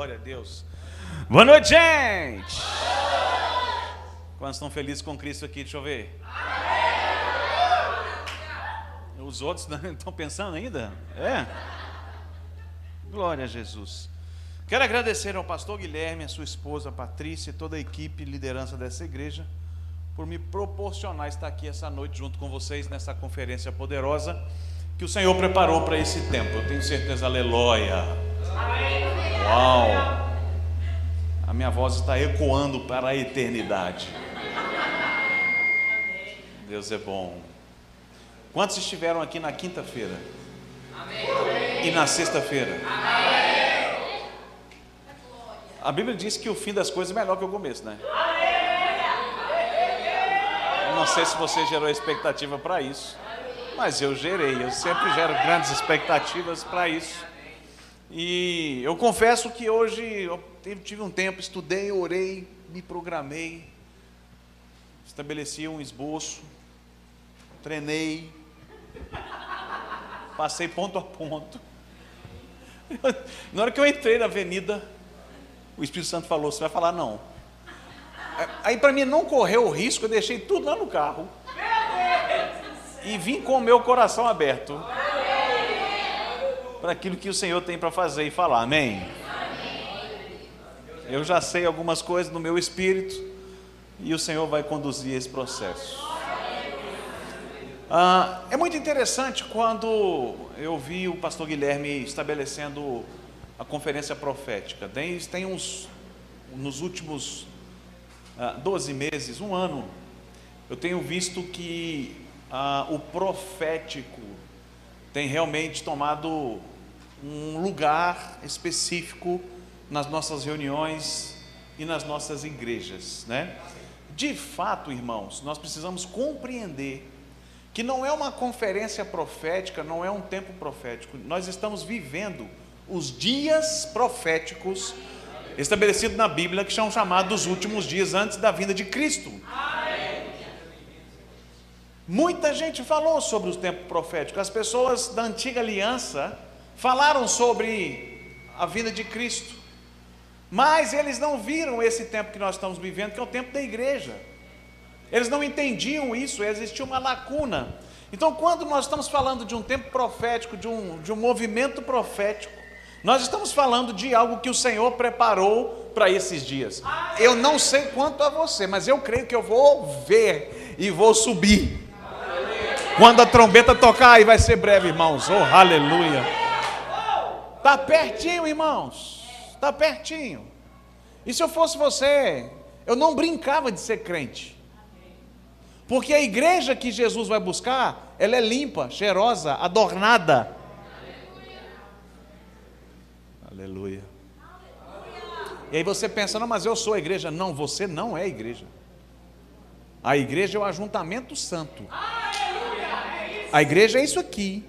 Glória a Deus. Boa noite, gente! Quantos estão felizes com Cristo aqui? Deixa eu ver. Os outros não estão pensando ainda? É? Glória a Jesus. Quero agradecer ao pastor Guilherme, a sua esposa Patrícia e toda a equipe e liderança dessa igreja por me proporcionar estar aqui essa noite junto com vocês nessa conferência poderosa que o Senhor preparou para esse tempo. Eu tenho certeza, aleluia. Uau! A minha voz está ecoando para a eternidade. Deus é bom. Quantos estiveram aqui na quinta-feira? E na sexta-feira? A Bíblia diz que o fim das coisas é melhor que o começo, né? Não sei se você gerou expectativa para isso, mas eu gerei. Eu sempre gero grandes expectativas para isso. E eu confesso que hoje eu tive um tempo, estudei, orei, me programei, estabeleci um esboço, treinei, passei ponto a ponto. Na hora que eu entrei na avenida, o Espírito Santo falou: Você vai falar não. Aí, para mim não correr o risco, eu deixei tudo lá no carro e vim com o meu coração aberto para aquilo que o Senhor tem para fazer e falar. Amém? Eu já sei algumas coisas no meu espírito e o Senhor vai conduzir esse processo. Ah, é muito interessante quando eu vi o pastor Guilherme estabelecendo a conferência profética. Tem, tem uns, nos últimos ah, 12 meses, um ano, eu tenho visto que ah, o profético tem realmente tomado um lugar específico nas nossas reuniões e nas nossas igrejas, né? De fato, irmãos, nós precisamos compreender que não é uma conferência profética, não é um tempo profético. Nós estamos vivendo os dias proféticos estabelecidos na Bíblia, que são chamados os últimos dias antes da vinda de Cristo. Muita gente falou sobre o tempo profético. As pessoas da antiga aliança falaram sobre a vinda de Cristo. Mas eles não viram esse tempo que nós estamos vivendo, que é o tempo da igreja. Eles não entendiam isso, existia uma lacuna. Então, quando nós estamos falando de um tempo profético, de um, de um movimento profético, nós estamos falando de algo que o Senhor preparou para esses dias. Eu não sei quanto a você, mas eu creio que eu vou ver e vou subir. Quando a trombeta tocar, aí vai ser breve, irmãos. Oh, aleluia. Está pertinho, irmãos. Está pertinho. E se eu fosse você, eu não brincava de ser crente. Porque a igreja que Jesus vai buscar, ela é limpa, cheirosa, adornada. Aleluia. E aí você pensa, não, mas eu sou a igreja. Não, você não é a igreja. A igreja é o ajuntamento santo. A igreja é isso aqui.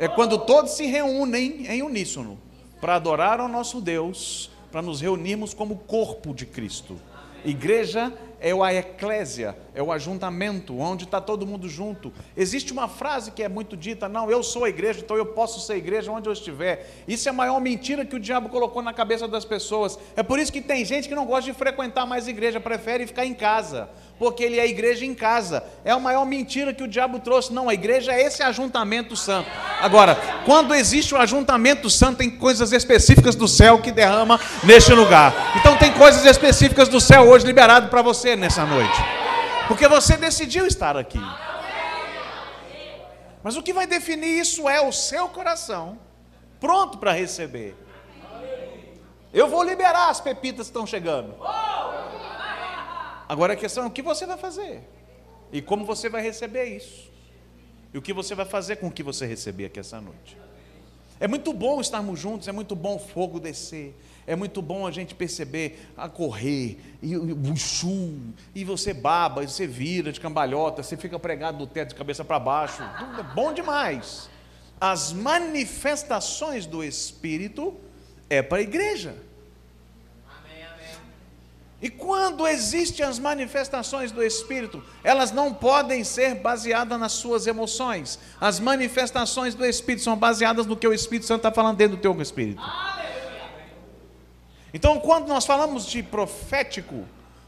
É quando todos se reúnem em uníssono para adorar ao nosso Deus, para nos reunirmos como corpo de Cristo. Igreja é a eclésia, é o ajuntamento, onde está todo mundo junto. Existe uma frase que é muito dita: não, eu sou a igreja, então eu posso ser igreja onde eu estiver. Isso é a maior mentira que o diabo colocou na cabeça das pessoas. É por isso que tem gente que não gosta de frequentar mais igreja, prefere ficar em casa, porque ele é igreja em casa. É a maior mentira que o diabo trouxe. Não, a igreja é esse ajuntamento santo. Agora, quando existe o ajuntamento santo, tem coisas específicas do céu que derrama neste lugar. Então tem coisas específicas do céu hoje liberado para você você nessa noite. Porque você decidiu estar aqui. Mas o que vai definir isso é o seu coração pronto para receber. Eu vou liberar as pepitas que estão chegando. Agora a questão é o que você vai fazer e como você vai receber isso. E o que você vai fazer com o que você receber aqui essa noite. É muito bom estarmos juntos, é muito bom o fogo descer, é muito bom a gente perceber a correr, e o buchu, e você baba, e você vira de cambalhota, você fica pregado do teto de cabeça para baixo. É bom demais. As manifestações do Espírito é para a igreja. E quando existem as manifestações do Espírito, elas não podem ser baseadas nas suas emoções. As manifestações do Espírito são baseadas no que o Espírito Santo está falando dentro do teu espírito. Então, quando nós falamos de profético,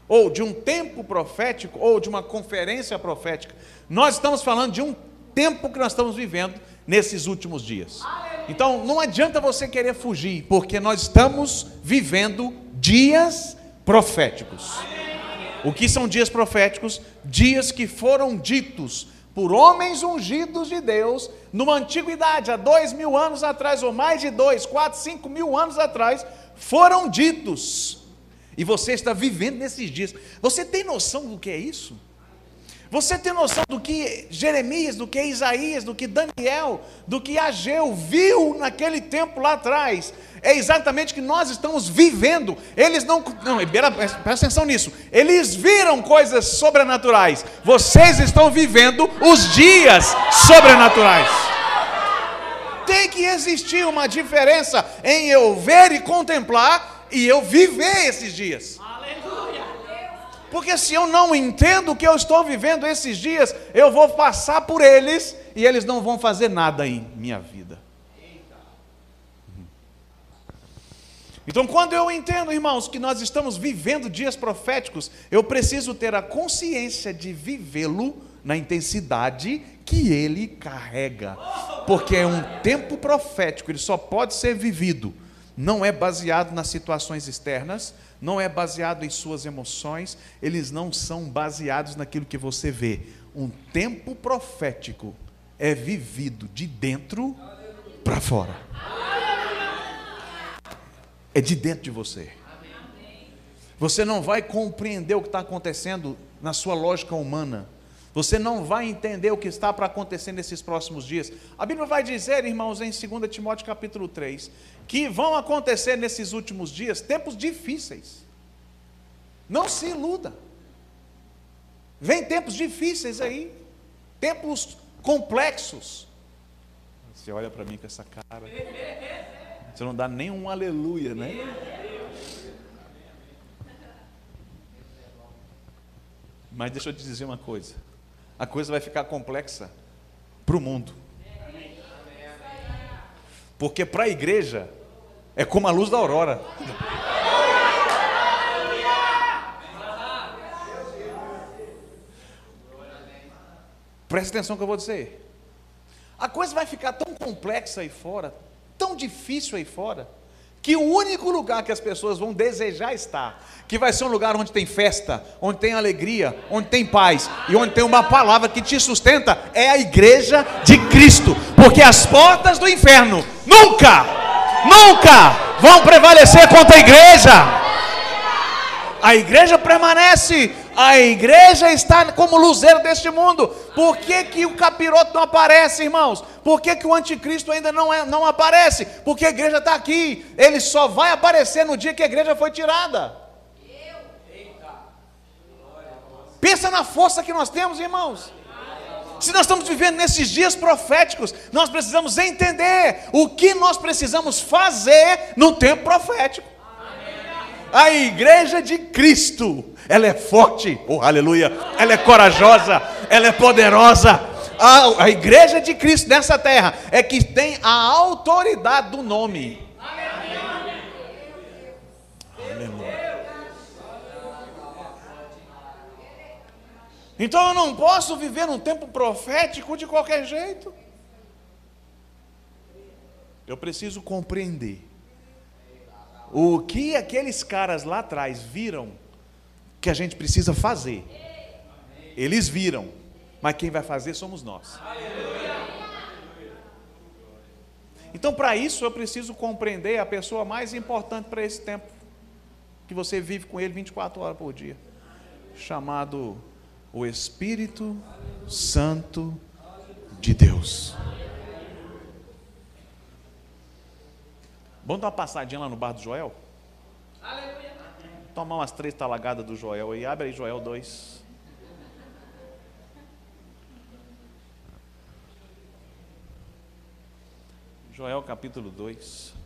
ou de um tempo profético, ou de uma conferência profética, nós estamos falando de um tempo que nós estamos vivendo nesses últimos dias. Então, não adianta você querer fugir, porque nós estamos vivendo dias proféticos. O que são dias proféticos? Dias que foram ditos por homens ungidos de Deus numa antiguidade, há dois mil anos atrás, ou mais de dois, quatro, cinco mil anos atrás, foram ditos. E você está vivendo nesses dias. Você tem noção do que é isso? Você tem noção do que Jeremias, do que Isaías, do que Daniel, do que Ageu viu naquele tempo lá atrás? É exatamente o que nós estamos vivendo. Eles não. Não, presta atenção nisso. Eles viram coisas sobrenaturais. Vocês estão vivendo os dias sobrenaturais. Tem que existir uma diferença em eu ver e contemplar e eu viver esses dias. Porque se eu não entendo o que eu estou vivendo esses dias, eu vou passar por eles e eles não vão fazer nada em minha vida. Então, quando eu entendo, irmãos, que nós estamos vivendo dias proféticos, eu preciso ter a consciência de vivê-lo na intensidade que ele carrega. Porque é um tempo profético, ele só pode ser vivido. Não é baseado nas situações externas, não é baseado em suas emoções, eles não são baseados naquilo que você vê. Um tempo profético é vivido de dentro para fora. É de dentro de você. Você não vai compreender o que está acontecendo na sua lógica humana. Você não vai entender o que está para acontecer nesses próximos dias. A Bíblia vai dizer, irmãos, em 2 Timóteo capítulo 3, que vão acontecer nesses últimos dias tempos difíceis. Não se iluda. Vem tempos difíceis aí, tempos complexos. Você olha para mim com essa cara. Você não dá nem um aleluia, né? Mas deixa eu te dizer uma coisa a coisa vai ficar complexa para o mundo. Porque para a igreja é como a luz da aurora. Presta atenção no que eu vou dizer. A coisa vai ficar tão complexa aí fora, tão difícil aí fora, que o único lugar que as pessoas vão desejar estar, que vai ser um lugar onde tem festa, onde tem alegria, onde tem paz e onde tem uma palavra que te sustenta, é a igreja de Cristo, porque as portas do inferno nunca, nunca vão prevalecer contra a igreja. A igreja permanece a igreja está como luzeiro deste mundo. Por que, que o capiroto não aparece, irmãos? Por que, que o anticristo ainda não, é, não aparece? Porque a igreja está aqui. Ele só vai aparecer no dia que a igreja foi tirada. Pensa na força que nós temos, irmãos. Se nós estamos vivendo nesses dias proféticos, nós precisamos entender o que nós precisamos fazer no tempo profético. A igreja de Cristo ela é forte, oh aleluia, ela é corajosa, ela é poderosa. A, a igreja de Cristo nessa terra é que tem a autoridade do nome. Então eu não posso viver num tempo profético de qualquer jeito. Eu preciso compreender o que aqueles caras lá atrás viram que a gente precisa fazer. Eles viram, mas quem vai fazer somos nós. Então, para isso, eu preciso compreender a pessoa mais importante para esse tempo, que você vive com ele 24 horas por dia, chamado o Espírito Santo de Deus. Vamos dar uma passadinha lá no bar do Joel? Aleluia tomar umas três talagadas do Joel aí. Abre aí Joel 2. Joel capítulo 2.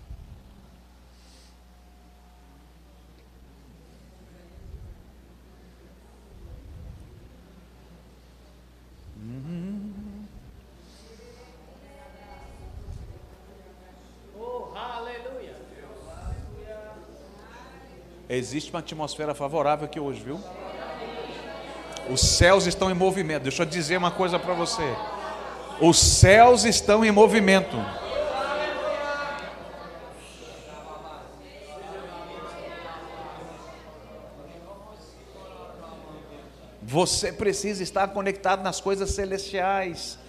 Existe uma atmosfera favorável aqui hoje, viu? Os céus estão em movimento. Deixa eu dizer uma coisa para você. Os céus estão em movimento. Você precisa estar conectado nas coisas celestiais.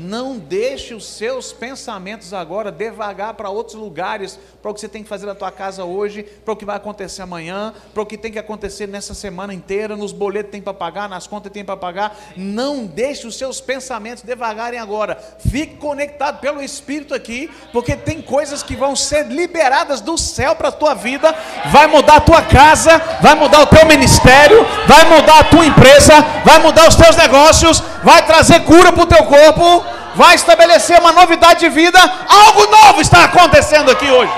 Não deixe os seus pensamentos agora devagar para outros lugares, para o que você tem que fazer na tua casa hoje, para o que vai acontecer amanhã, para o que tem que acontecer nessa semana inteira, nos boletos tem para pagar, nas contas tem para pagar. Não deixe os seus pensamentos devagarem agora. Fique conectado pelo Espírito aqui, porque tem coisas que vão ser liberadas do céu para a tua vida, vai mudar a tua casa, vai mudar o teu ministério, vai mudar a tua empresa, vai mudar os teus negócios, vai trazer cura para o teu corpo, vai estabelecer uma novidade de vida. Algo novo está acontecendo aqui hoje.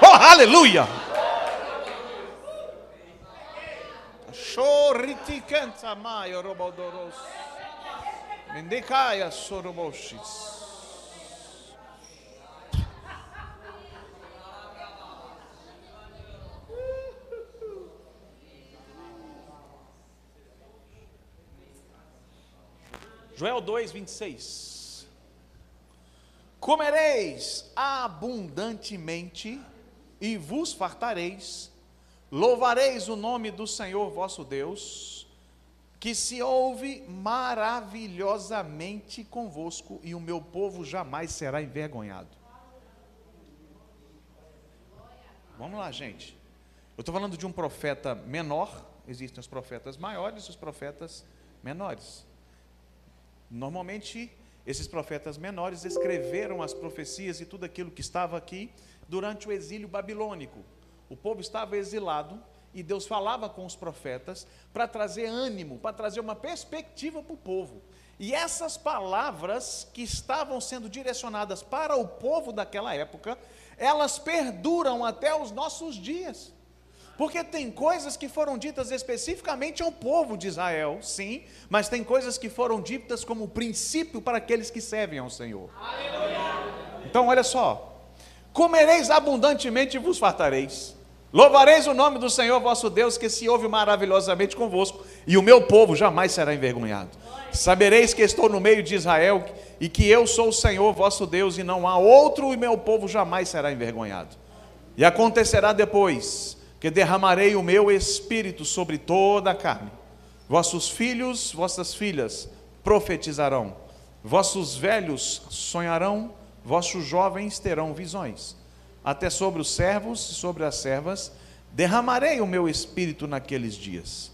Oh, aleluia! Choriticanta maio robodoros. Mendicaia soroboshis. Joel 2, 26. Comereis abundantemente e vos fartareis, louvareis o nome do Senhor vosso Deus, que se ouve maravilhosamente convosco, e o meu povo jamais será envergonhado. Vamos lá, gente. Eu estou falando de um profeta menor, existem os profetas maiores e os profetas menores. Normalmente, esses profetas menores escreveram as profecias e tudo aquilo que estava aqui durante o exílio babilônico. O povo estava exilado e Deus falava com os profetas para trazer ânimo, para trazer uma perspectiva para o povo. E essas palavras que estavam sendo direcionadas para o povo daquela época, elas perduram até os nossos dias. Porque tem coisas que foram ditas especificamente ao povo de Israel, sim, mas tem coisas que foram ditas como princípio para aqueles que servem ao Senhor. Aleluia. Então, olha só: comereis abundantemente e vos fartareis. Louvareis o nome do Senhor vosso Deus, que se ouve maravilhosamente convosco, e o meu povo jamais será envergonhado. Sabereis que estou no meio de Israel, e que eu sou o Senhor vosso Deus, e não há outro, e meu povo jamais será envergonhado. E acontecerá depois que derramarei o meu espírito sobre toda a carne. Vossos filhos, vossas filhas profetizarão, vossos velhos sonharão, vossos jovens terão visões. Até sobre os servos e sobre as servas derramarei o meu espírito naqueles dias.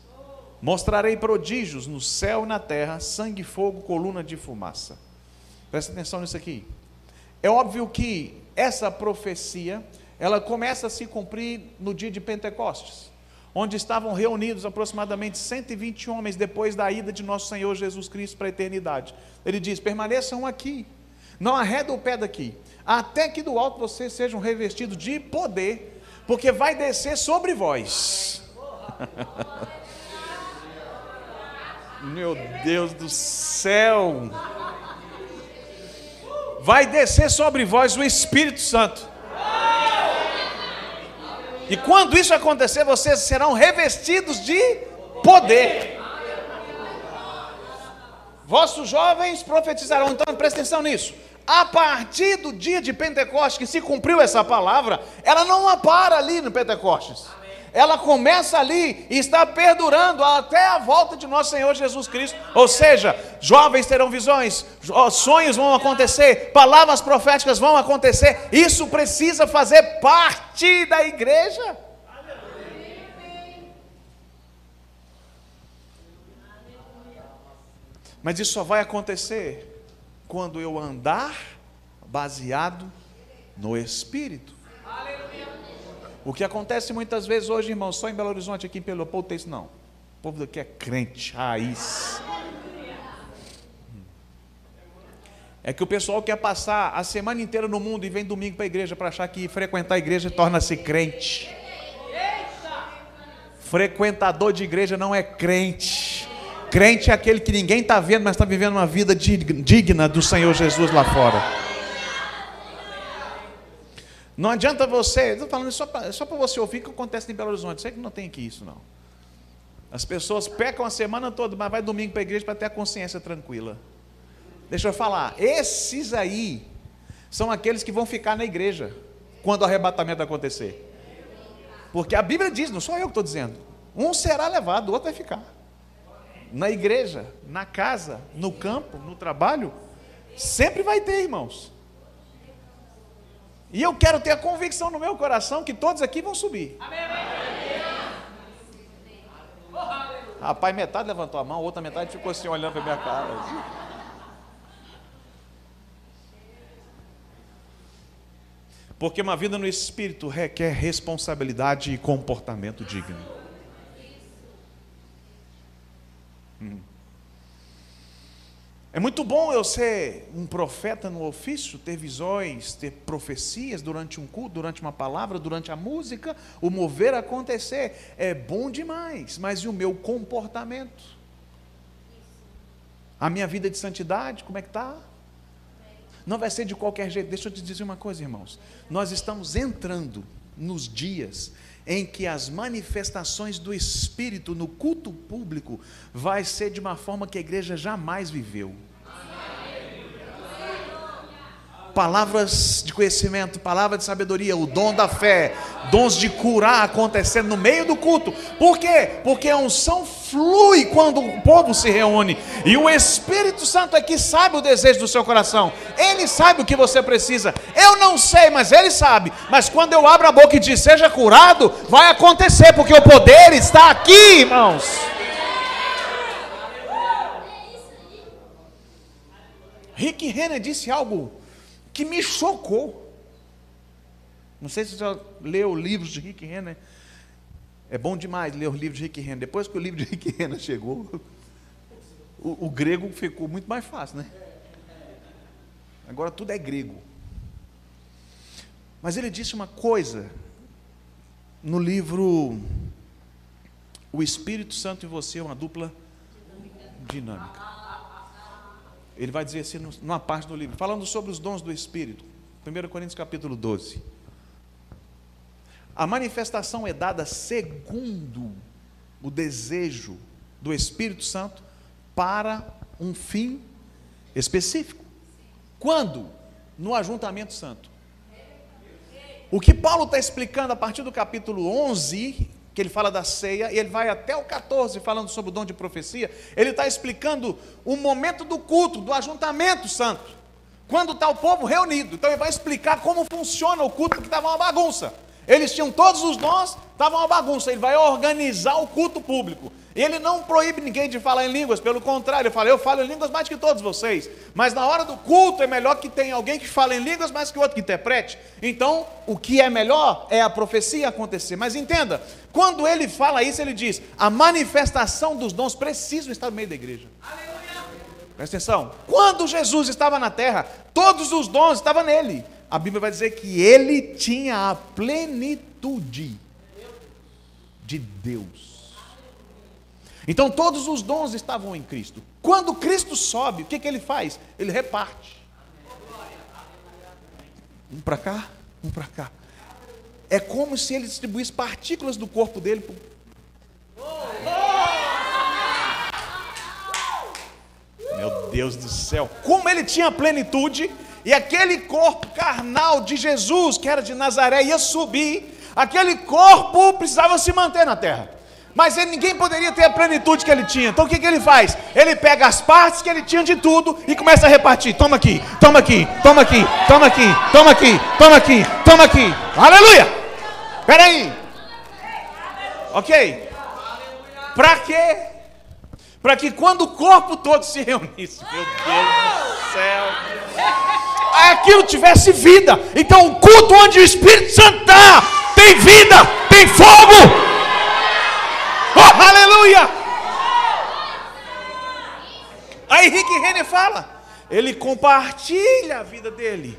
Mostrarei prodígios no céu e na terra, sangue, fogo, coluna de fumaça. Presta atenção nisso aqui. É óbvio que essa profecia ela começa a se cumprir no dia de Pentecostes, onde estavam reunidos aproximadamente 120 homens depois da ida de nosso Senhor Jesus Cristo para a eternidade. Ele diz: permaneçam aqui, não arreda o pé daqui, até que do alto vocês sejam revestidos de poder, porque vai descer sobre vós. Meu Deus do céu! Vai descer sobre vós o Espírito Santo. E quando isso acontecer, vocês serão revestidos de poder. Vossos jovens profetizarão. Então, presta atenção nisso. A partir do dia de Pentecostes, que se cumpriu essa palavra, ela não para ali no Pentecostes ela começa ali e está perdurando até a volta de nosso Senhor Jesus Cristo. Ou seja, jovens terão visões, sonhos vão acontecer, palavras proféticas vão acontecer. Isso precisa fazer parte da igreja. Mas isso só vai acontecer quando eu andar baseado no Espírito. O que acontece muitas vezes hoje, irmão, só em Belo Horizonte, aqui em Pelopovo, tem isso não. O povo daqui é crente, raiz. É que o pessoal quer passar a semana inteira no mundo e vem domingo para a igreja para achar que frequentar a igreja torna-se crente. Frequentador de igreja não é crente. Crente é aquele que ninguém está vendo, mas está vivendo uma vida digna do Senhor Jesus lá fora. Não adianta você, estou falando só para só você ouvir o que acontece em Belo Horizonte. Sei que não tem aqui isso, não. As pessoas pecam a semana toda, mas vai domingo para a igreja para ter a consciência tranquila. Deixa eu falar, esses aí são aqueles que vão ficar na igreja quando o arrebatamento acontecer. Porque a Bíblia diz, não sou eu que estou dizendo, um será levado, o outro vai ficar. Na igreja, na casa, no campo, no trabalho, sempre vai ter, irmãos. E eu quero ter a convicção no meu coração que todos aqui vão subir. Rapaz, metade levantou a mão, outra metade ficou assim olhando para minha cara. Porque uma vida no espírito requer responsabilidade e comportamento digno. Hum. É muito bom eu ser um profeta no ofício, ter visões, ter profecias durante um culto, durante uma palavra, durante a música, o mover acontecer. É bom demais, mas e o meu comportamento? A minha vida de santidade, como é que está? Não vai ser de qualquer jeito. Deixa eu te dizer uma coisa, irmãos. Nós estamos entrando nos dias em que as manifestações do Espírito no culto público vai ser de uma forma que a igreja jamais viveu palavras de conhecimento, palavra de sabedoria, o dom da fé, dons de curar acontecendo no meio do culto. Por quê? Porque a unção flui quando o povo se reúne. E o Espírito Santo é que sabe o desejo do seu coração. Ele sabe o que você precisa. Eu não sei, mas ele sabe. Mas quando eu abro a boca e diz seja curado, vai acontecer, porque o poder está aqui, irmãos. Rick Renner disse algo que me chocou. Não sei se você já leu livros de Rick Renner. É bom demais ler os livros de Rick Renner. Depois que o livro de Rick Renner chegou, o, o grego ficou muito mais fácil, né? Agora tudo é grego. Mas ele disse uma coisa no livro O Espírito Santo e você, uma dupla dinâmica. Ele vai dizer assim numa parte do livro, falando sobre os dons do Espírito. 1 Coríntios capítulo 12. A manifestação é dada segundo o desejo do Espírito Santo para um fim específico. Quando? No ajuntamento santo. O que Paulo está explicando a partir do capítulo 11 que ele fala da ceia, e ele vai até o 14 falando sobre o dom de profecia, ele está explicando o momento do culto, do ajuntamento santo, quando está o povo reunido. Então ele vai explicar como funciona o culto, que estava uma bagunça. Eles tinham todos os dons, estava uma bagunça. Ele vai organizar o culto público. Ele não proíbe ninguém de falar em línguas, pelo contrário, ele fala, eu falo em línguas mais que todos vocês. Mas na hora do culto é melhor que tenha alguém que fale em línguas mais que outro que interprete. Então, o que é melhor é a profecia acontecer. Mas entenda, quando ele fala isso, ele diz: a manifestação dos dons precisam estar no meio da igreja. Aleluia. Presta atenção. Quando Jesus estava na terra, todos os dons estavam nele. A Bíblia vai dizer que ele tinha a plenitude de Deus. Então todos os dons estavam em Cristo. Quando Cristo sobe, o que, que ele faz? Ele reparte. Um para cá, um para cá. É como se ele distribuísse partículas do corpo dele. Meu Deus do céu, como ele tinha plenitude, e aquele corpo carnal de Jesus, que era de Nazaré, ia subir, aquele corpo precisava se manter na terra. Mas ele, ninguém poderia ter a plenitude que ele tinha. Então o que, que ele faz? Ele pega as partes que ele tinha de tudo e começa a repartir. Toma aqui, toma aqui, toma aqui, toma aqui, toma aqui, toma aqui, toma aqui. Aleluia! Espera aí. Ok? Para quê? Para que quando o corpo todo se reunisse, meu Deus do céu, aquilo tivesse vida. Então o culto onde o Espírito Santo está, tem vida, tem fogo. Aleluia! Aí Rick Renner fala, ele compartilha a vida dele,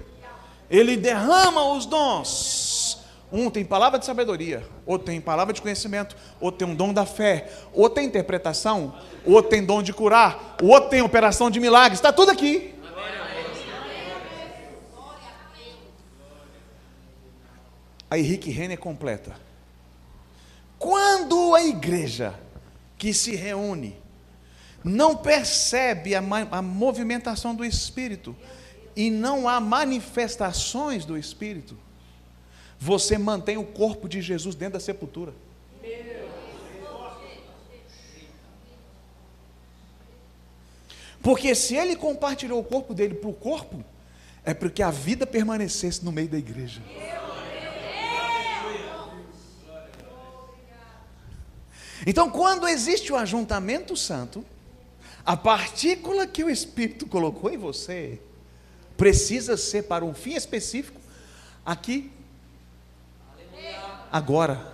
ele derrama os dons. Um tem palavra de sabedoria, outro tem palavra de conhecimento, outro tem um dom da fé, outro tem interpretação, outro tem dom de curar, outro tem operação de milagres, está tudo aqui. a Henrique Renner completa. Quando a igreja que se reúne não percebe a, a movimentação do Espírito e não há manifestações do Espírito, você mantém o corpo de Jesus dentro da sepultura. Porque se ele compartilhou o corpo dele para o corpo, é porque a vida permanecesse no meio da igreja. Então, quando existe o ajuntamento santo, a partícula que o Espírito colocou em você precisa ser para um fim específico aqui, agora.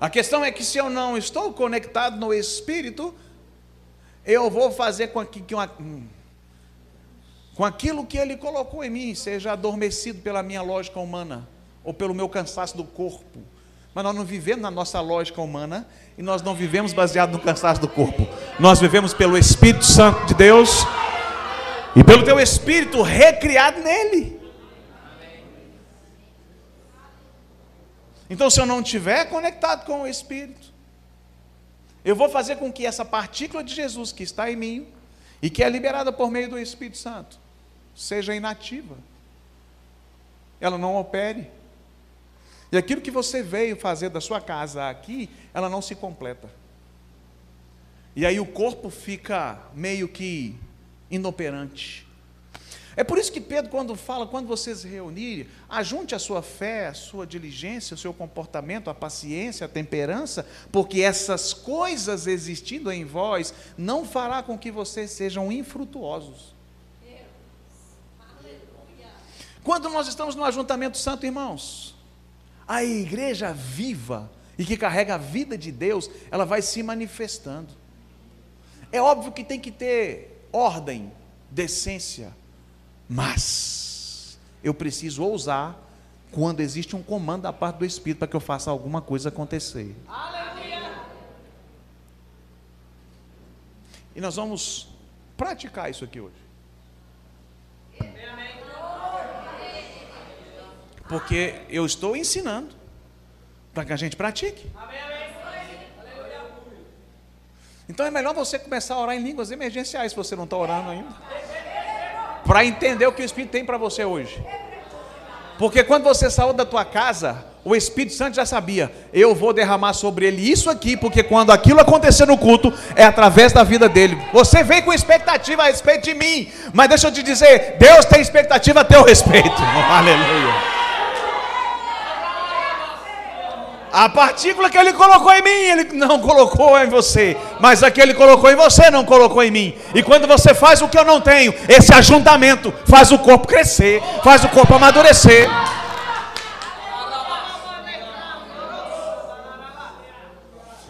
A questão é que se eu não estou conectado no Espírito, eu vou fazer com que, que uma, com aquilo que Ele colocou em mim seja adormecido pela minha lógica humana ou pelo meu cansaço do corpo. Mas nós não vivemos na nossa lógica humana e nós não vivemos baseado no cansaço do corpo. Nós vivemos pelo Espírito Santo de Deus e pelo teu Espírito recriado nele. Então, se eu não estiver conectado com o Espírito, eu vou fazer com que essa partícula de Jesus que está em mim e que é liberada por meio do Espírito Santo seja inativa. Ela não opere. E aquilo que você veio fazer da sua casa aqui, ela não se completa. E aí o corpo fica meio que inoperante. É por isso que Pedro, quando fala, quando vocês se reunirem, ajunte a sua fé, a sua diligência, o seu comportamento, a paciência, a temperança, porque essas coisas existindo em vós não fará com que vocês sejam infrutuosos. Quando nós estamos no ajuntamento santo, irmãos, a igreja viva e que carrega a vida de Deus, ela vai se manifestando. É óbvio que tem que ter ordem, decência, mas eu preciso ousar quando existe um comando da parte do Espírito para que eu faça alguma coisa acontecer. Aleluia. E nós vamos praticar isso aqui hoje. Porque eu estou ensinando para que a gente pratique. Então é melhor você começar a orar em línguas emergenciais se você não está orando ainda para entender o que o Espírito tem para você hoje. Porque quando você saiu da tua casa, o Espírito Santo já sabia, eu vou derramar sobre ele isso aqui, porque quando aquilo acontecer no culto, é através da vida dele. Você vem com expectativa a respeito de mim, mas deixa eu te dizer, Deus tem expectativa a teu respeito. Aleluia. A partícula que ele colocou em mim, ele não colocou em você. Mas a que ele colocou em você, não colocou em mim. E quando você faz o que eu não tenho, esse ajuntamento faz o corpo crescer, faz o corpo amadurecer.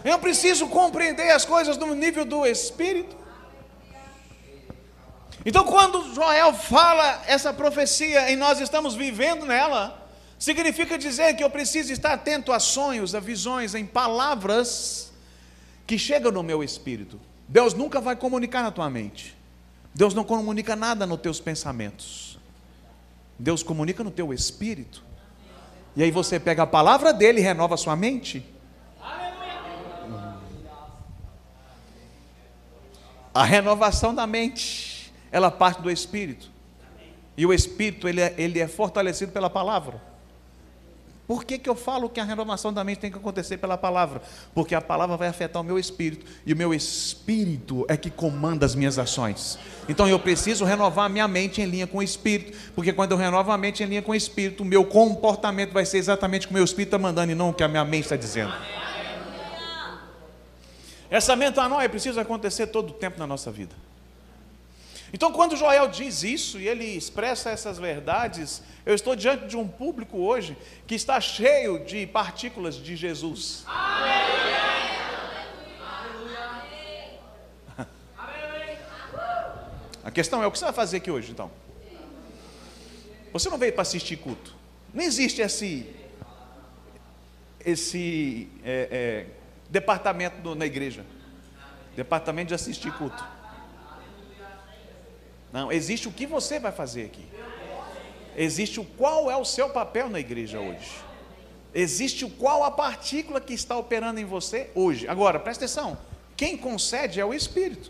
Eu preciso compreender as coisas no nível do Espírito. Então, quando Joel fala essa profecia e nós estamos vivendo nela, Significa dizer que eu preciso estar atento a sonhos, a visões, em palavras que chegam no meu espírito. Deus nunca vai comunicar na tua mente. Deus não comunica nada nos teus pensamentos. Deus comunica no teu espírito. E aí você pega a palavra dele e renova a sua mente. A renovação da mente, ela parte do espírito. E o espírito, ele é, ele é fortalecido pela palavra. Por que, que eu falo que a renovação da mente tem que acontecer pela palavra? Porque a palavra vai afetar o meu espírito, e o meu espírito é que comanda as minhas ações. Então eu preciso renovar a minha mente em linha com o espírito, porque quando eu renovo a mente em linha com o espírito, o meu comportamento vai ser exatamente o que o meu espírito está mandando e não o que a minha mente está dizendo. Essa metanoia precisa acontecer todo o tempo na nossa vida. Então, quando Joel diz isso e ele expressa essas verdades, eu estou diante de um público hoje que está cheio de partículas de Jesus. A questão é: o que você vai fazer aqui hoje, então? Você não veio para assistir culto. Não existe esse, esse é, é, departamento na igreja departamento de assistir culto. Não, existe o que você vai fazer aqui. Existe o qual é o seu papel na igreja hoje. Existe o qual a partícula que está operando em você hoje. Agora, presta atenção. Quem concede é o Espírito.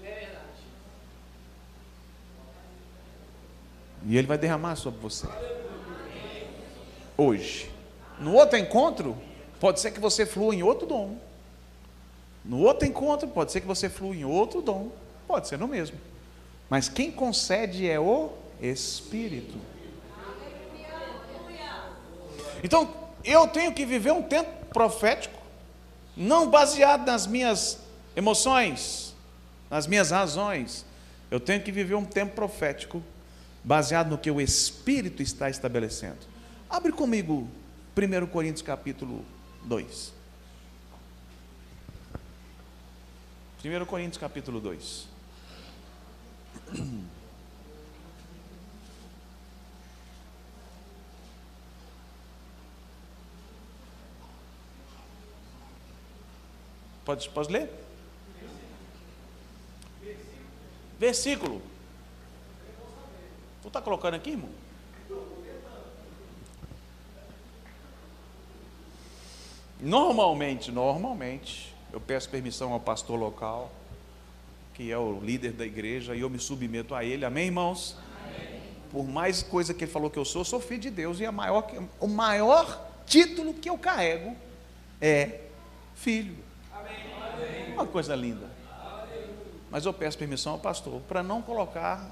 E ele vai derramar sobre você. Hoje. No outro encontro, pode ser que você flua em outro dom. No outro encontro, pode ser que você flua em outro dom. Pode ser no mesmo. Mas quem concede é o Espírito. Então, eu tenho que viver um tempo profético, não baseado nas minhas emoções, nas minhas razões. Eu tenho que viver um tempo profético baseado no que o Espírito está estabelecendo. Abre comigo 1 Coríntios capítulo 2. 1 Coríntios capítulo 2. Pode, pode ler? Versículo. Tu está colocando aqui, irmão? Normalmente, normalmente, eu peço permissão ao pastor local, que é o líder da igreja, e eu me submeto a ele. Amém, irmãos? Amém. Por mais coisa que ele falou que eu sou, eu sou filho de Deus, e maior, o maior título que eu carrego é filho. Amém. Uma coisa linda. Mas eu peço permissão ao pastor para não colocar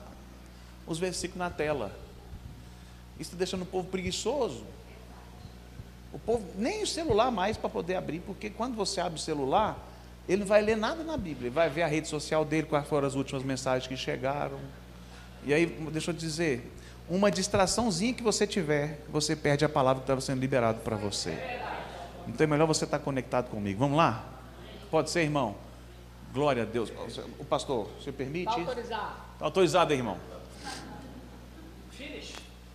os versículos na tela. Isso está deixando o povo preguiçoso. O povo, nem o celular mais para poder abrir, porque quando você abre o celular, ele não vai ler nada na Bíblia, ele vai ver a rede social dele, quais foram as últimas mensagens que chegaram. E aí, deixa eu dizer, uma distraçãozinha que você tiver, você perde a palavra que estava sendo liberada para você. Então é melhor você estar conectado comigo. Vamos lá? Pode ser, irmão? Glória a Deus. O pastor, você permite? Está autorizado. Está autorizado, irmão.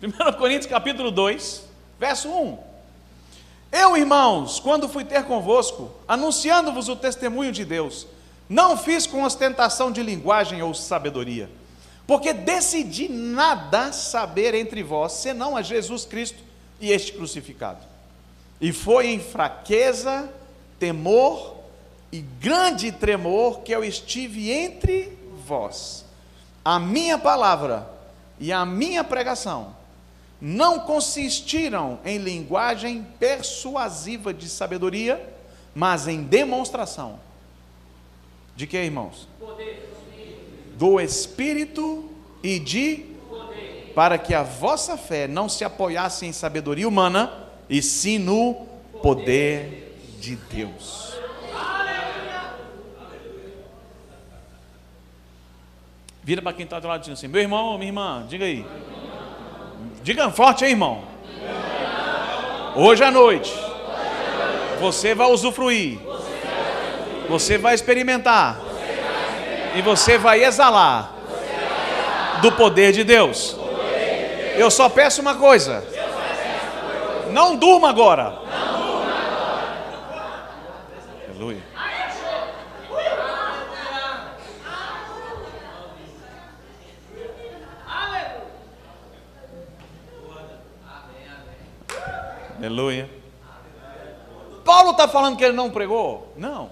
1 Coríntios capítulo 2, verso 1. Eu, irmãos, quando fui ter convosco, anunciando-vos o testemunho de Deus, não fiz com ostentação de linguagem ou sabedoria, porque decidi nada saber entre vós, senão a Jesus Cristo e este crucificado. E foi em fraqueza, temor e grande tremor que eu estive entre vós. A minha palavra e a minha pregação não consistiram em linguagem persuasiva de sabedoria, mas em demonstração. De que, irmãos? Do Espírito e de para que a vossa fé não se apoiasse em sabedoria humana, e sim no poder de Deus. Vira para quem está do lado assim: meu irmão, minha irmã, diga aí. Diga forte aí, irmão. Hoje à noite, você vai usufruir, você vai experimentar, e você vai exalar do poder de Deus. Eu só peço uma coisa: não durma agora. Aleluia. Paulo está falando que ele não pregou? Não.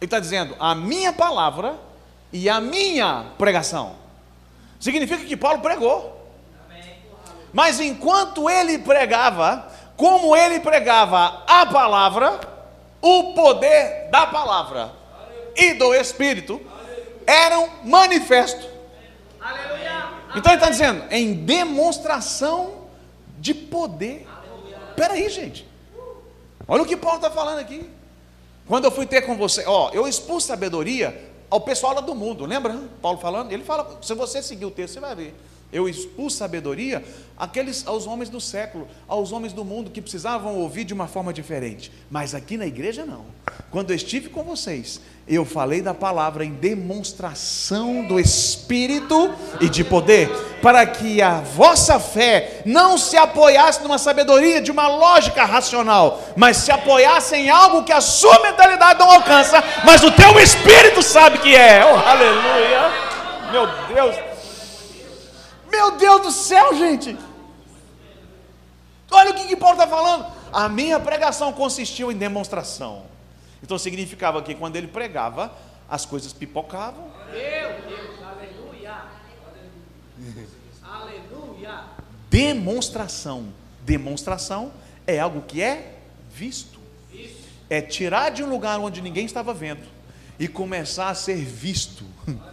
Ele está dizendo a minha palavra e a minha pregação. Significa que Paulo pregou. Mas enquanto ele pregava, como ele pregava a palavra, o poder da palavra e do Espírito eram manifestos. Então ele está dizendo, em demonstração de poder. Espera aí, gente. Olha o que Paulo está falando aqui. Quando eu fui ter com você, ó, eu expus sabedoria ao pessoal lá do mundo, lembra? Paulo falando, ele fala, se você seguir o texto, você vai ver. Eu expus sabedoria àqueles, aos homens do século, aos homens do mundo que precisavam ouvir de uma forma diferente. Mas aqui na igreja não. Quando eu estive com vocês, eu falei da palavra em demonstração do Espírito e de poder, para que a vossa fé não se apoiasse numa sabedoria de uma lógica racional, mas se apoiasse em algo que a sua mentalidade não alcança, mas o teu Espírito sabe que é. Oh, aleluia! Meu Deus! Deus do céu, gente! Olha o que, que Paulo está falando. A minha pregação consistiu em demonstração. Então significava que quando ele pregava, as coisas pipocavam. Meu Deus, aleluia! aleluia! Demonstração. Demonstração é algo que é visto. É tirar de um lugar onde ninguém estava vendo e começar a ser visto.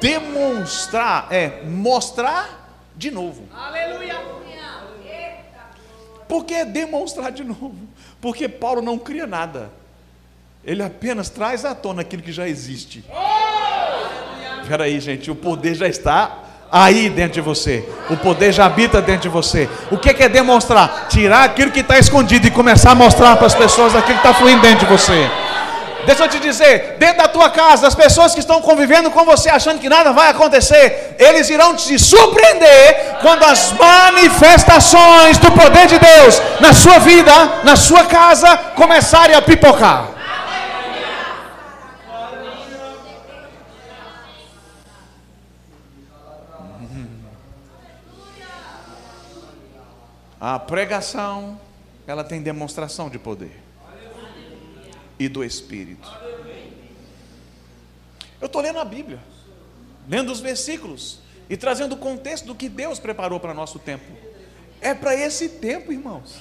Demonstrar, é mostrar de novo. Aleluia! Por que demonstrar de novo? Porque Paulo não cria nada. Ele apenas traz à tona aquilo que já existe. Espera aí, gente, o poder já está aí dentro de você. O poder já habita dentro de você. O que é demonstrar? Tirar aquilo que está escondido e começar a mostrar para as pessoas aquilo que está fluindo dentro de você. Deixa eu te dizer, dentro da tua casa, as pessoas que estão convivendo com você achando que nada vai acontecer, eles irão te surpreender quando as manifestações do poder de Deus na sua vida, na sua casa, começarem a pipocar. A pregação, ela tem demonstração de poder e do Espírito. Eu estou lendo a Bíblia, lendo os versículos e trazendo o contexto do que Deus preparou para nosso tempo. É para esse tempo, irmãos.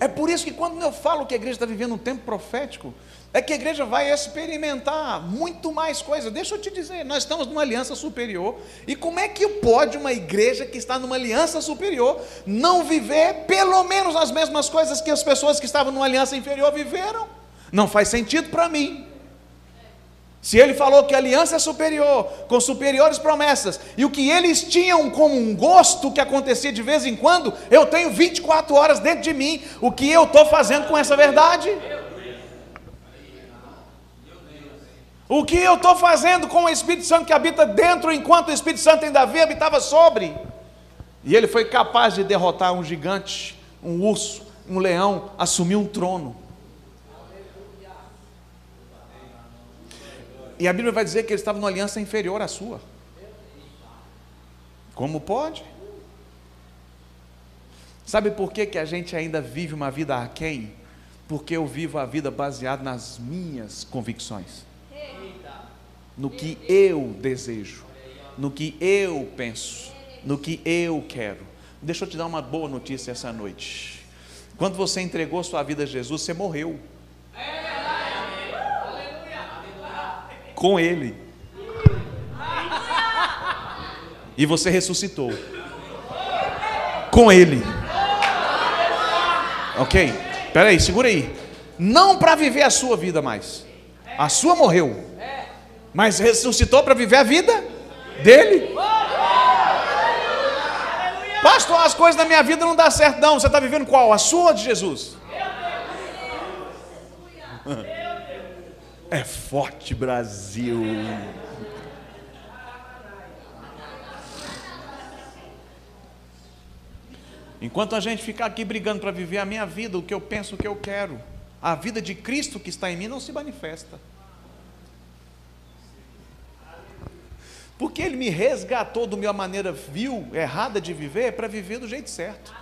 É por isso que quando eu falo que a igreja está vivendo um tempo profético, é que a igreja vai experimentar muito mais coisas. Deixa eu te dizer, nós estamos numa aliança superior. E como é que pode uma igreja que está numa aliança superior não viver pelo menos as mesmas coisas que as pessoas que estavam numa aliança inferior viveram? Não faz sentido para mim. Se ele falou que a aliança é superior, com superiores promessas, e o que eles tinham como um gosto que acontecia de vez em quando, eu tenho 24 horas dentro de mim, o que eu estou fazendo com essa verdade? O que eu estou fazendo com o Espírito Santo que habita dentro, enquanto o Espírito Santo em Davi habitava sobre? E ele foi capaz de derrotar um gigante, um urso, um leão, assumir um trono. E a Bíblia vai dizer que ele estava numa aliança inferior à sua. Como pode? Sabe por que, que a gente ainda vive uma vida aquém? Porque eu vivo a vida baseada nas minhas convicções no que eu desejo, no que eu penso, no que eu quero. Deixa eu te dar uma boa notícia essa noite. Quando você entregou sua vida a Jesus, você morreu. Com Ele. E você ressuscitou. Com Ele. Ok? Espera aí, segura aí. Não para viver a sua vida mais. A sua morreu mas ressuscitou para viver a vida dele. Pastor, as coisas na minha vida não dão certo, não. Você está vivendo qual? A sua ou de Jesus? É forte, Brasil. Enquanto a gente ficar aqui brigando para viver a minha vida, o que eu penso, o que eu quero, a vida de Cristo que está em mim não se manifesta. Porque ele me resgatou da minha maneira vil, errada de viver, para viver do jeito certo.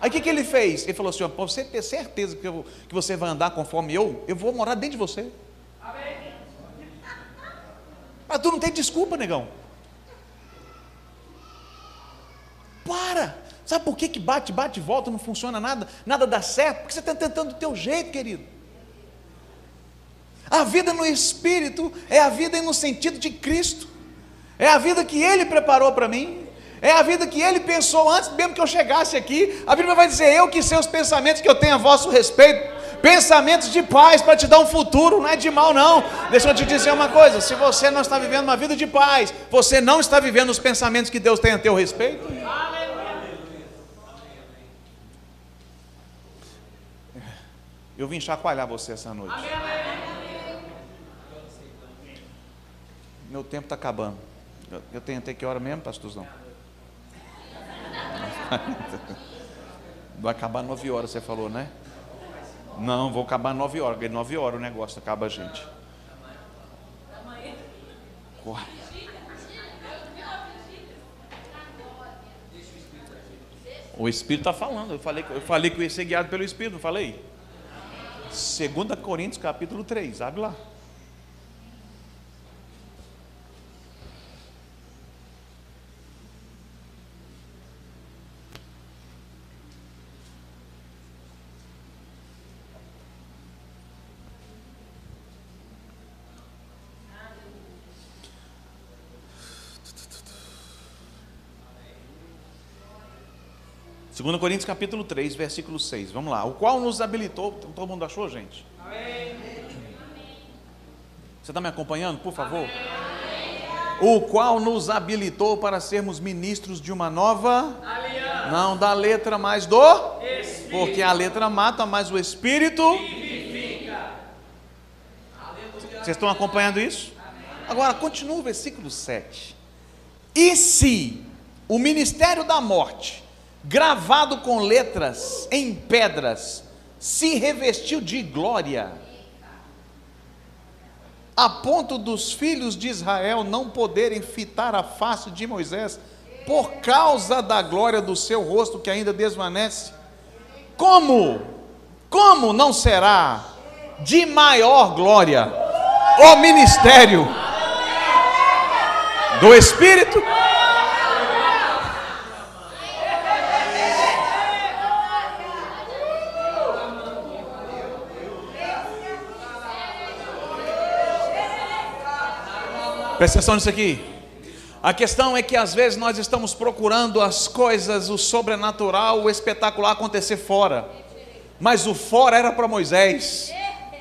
Aí o que, que ele fez? Ele falou assim: para você ter certeza que, eu, que você vai andar conforme eu, eu vou morar dentro de você. Mas tu não tem desculpa, negão. Para! Sabe por que, que bate, bate, volta, não funciona nada, nada dá certo? Porque você está tentando do teu jeito, querido. A vida no Espírito é a vida no sentido de Cristo, é a vida que Ele preparou para mim, é a vida que Ele pensou antes mesmo que eu chegasse aqui. A Bíblia vai dizer: Eu que sei os pensamentos que eu tenho a vosso respeito, pensamentos de paz para te dar um futuro, não é de mal, não. Deixa eu te dizer uma coisa: se você não está vivendo uma vida de paz, você não está vivendo os pensamentos que Deus tem a teu respeito. Eu vim chacoalhar você essa noite. Meu tempo está acabando. Eu, eu tenho até que hora mesmo, pastorzão? Vai acabar nove horas, você falou, né? Não, vou acabar nove horas. Nove horas o negócio acaba a gente. O Espírito está falando. Eu falei, eu falei que eu ia ser guiado pelo Espírito, não falei? 2 Coríntios capítulo 3, abre lá. Segundo Coríntios capítulo 3, versículo 6. Vamos lá. O qual nos habilitou. Todo mundo achou, gente? Amém. Você está me acompanhando, por favor? Amém. O qual nos habilitou para sermos ministros de uma nova aliança. Não da letra, mas do Espírito. Porque a letra mata, mas o Espírito vivifica. Vocês estão acompanhando isso? Agora continua o versículo 7. E se o ministério da morte gravado com letras em pedras, se revestiu de glória, a ponto dos filhos de Israel não poderem fitar a face de Moisés por causa da glória do seu rosto que ainda desvanece. Como? Como não será de maior glória o ministério do Espírito? Presta atenção nisso aqui. A questão é que às vezes nós estamos procurando as coisas, o sobrenatural, o espetacular acontecer fora. Mas o fora era para Moisés,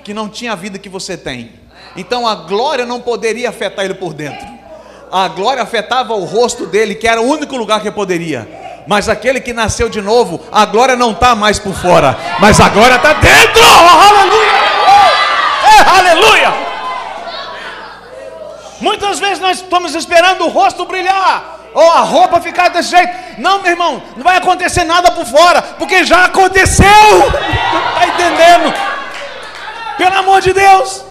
que não tinha a vida que você tem. Então a glória não poderia afetar ele por dentro. A glória afetava o rosto dele, que era o único lugar que poderia. Mas aquele que nasceu de novo, a glória não está mais por fora, mas a glória está dentro. Oh, aleluia! É, aleluia! Muitas vezes nós estamos esperando o rosto brilhar, ou a roupa ficar desse jeito. Não, meu irmão, não vai acontecer nada por fora, porque já aconteceu. Está entendendo? Pelo amor de Deus,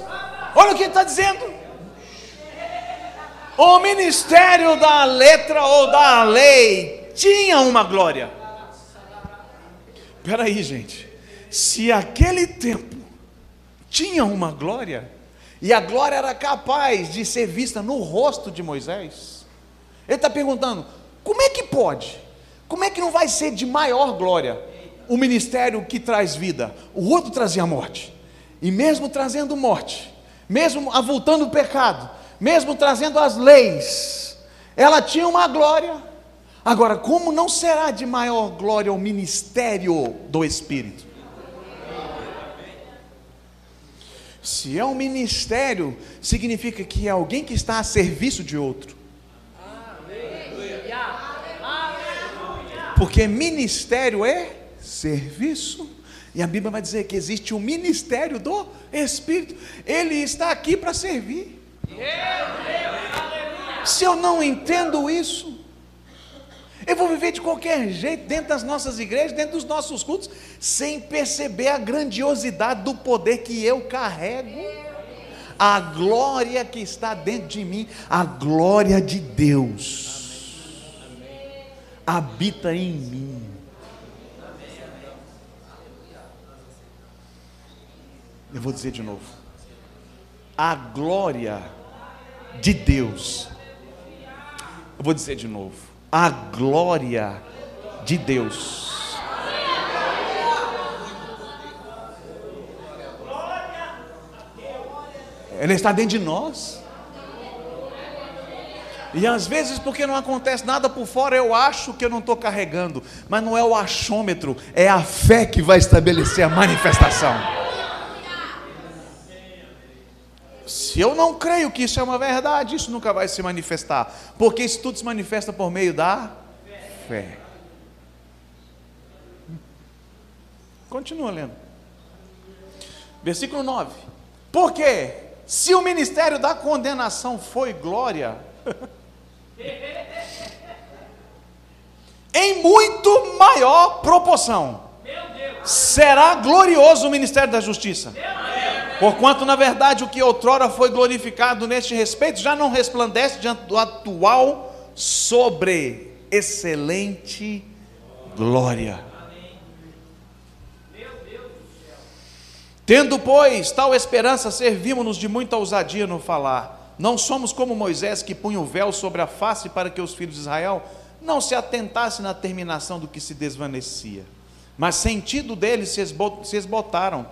olha o que ele está dizendo. O ministério da letra ou da lei tinha uma glória. Espera aí, gente. Se aquele tempo tinha uma glória, e a glória era capaz de ser vista no rosto de Moisés. Ele está perguntando: como é que pode? Como é que não vai ser de maior glória o ministério que traz vida? O outro trazia morte. E mesmo trazendo morte, mesmo avultando o pecado, mesmo trazendo as leis, ela tinha uma glória. Agora, como não será de maior glória o ministério do Espírito? Se é um ministério, significa que é alguém que está a serviço de outro. Porque ministério é serviço. E a Bíblia vai dizer que existe o ministério do Espírito. Ele está aqui para servir. Se eu não entendo isso, eu vou viver de qualquer jeito dentro das nossas igrejas, dentro dos nossos cultos, sem perceber a grandiosidade do poder que eu carrego, a glória que está dentro de mim, a glória de Deus habita em mim. Eu vou dizer de novo. A glória de Deus. Eu vou dizer de novo a glória de Deus. Ele está dentro de nós. E às vezes, porque não acontece nada por fora, eu acho que eu não estou carregando. Mas não é o achômetro, é a fé que vai estabelecer a manifestação. Se eu não creio que isso é uma verdade, isso nunca vai se manifestar, porque isso tudo se manifesta por meio da fé. Continua lendo. Versículo 9. Porque se o ministério da condenação foi glória, em muito maior proporção será glorioso o ministério da justiça. Porquanto, na verdade, o que outrora foi glorificado neste respeito já não resplandece diante do atual sobre excelente glória. Tendo, pois, tal esperança, servimos-nos de muita ousadia no falar. Não somos como Moisés que punha o véu sobre a face para que os filhos de Israel não se atentassem na terminação do que se desvanecia. Mas sentido deles se esbotaram.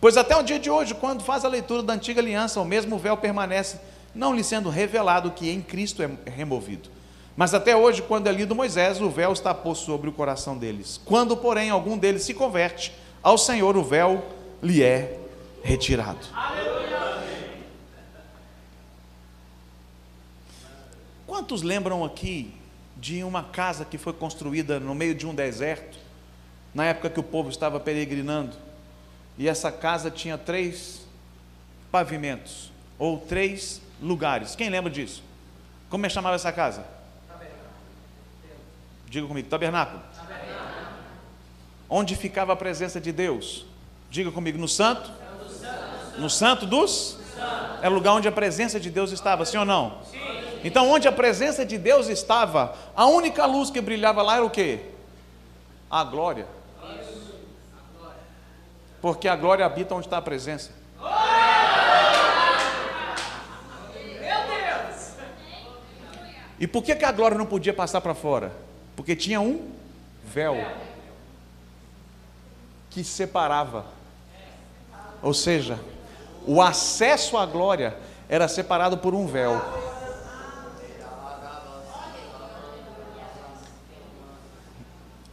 Pois até o dia de hoje, quando faz a leitura da antiga aliança, o mesmo véu permanece, não lhe sendo revelado que em Cristo é removido. Mas até hoje, quando é lido Moisés, o véu está posto sobre o coração deles. Quando, porém, algum deles se converte ao Senhor, o véu lhe é retirado. Quantos lembram aqui de uma casa que foi construída no meio de um deserto, na época que o povo estava peregrinando, e essa casa tinha três pavimentos, ou três lugares. Quem lembra disso? Como é chamava essa casa? Diga comigo, tabernáculo. tabernáculo. Onde ficava a presença de Deus? Diga comigo, no santo? No santo dos? É o lugar onde a presença de Deus estava, sim ou não? Sim. Então, onde a presença de Deus estava, a única luz que brilhava lá era o quê? A glória. Porque a glória habita onde está a presença. E por que, que a glória não podia passar para fora? Porque tinha um véu que separava. Ou seja, o acesso à glória era separado por um véu.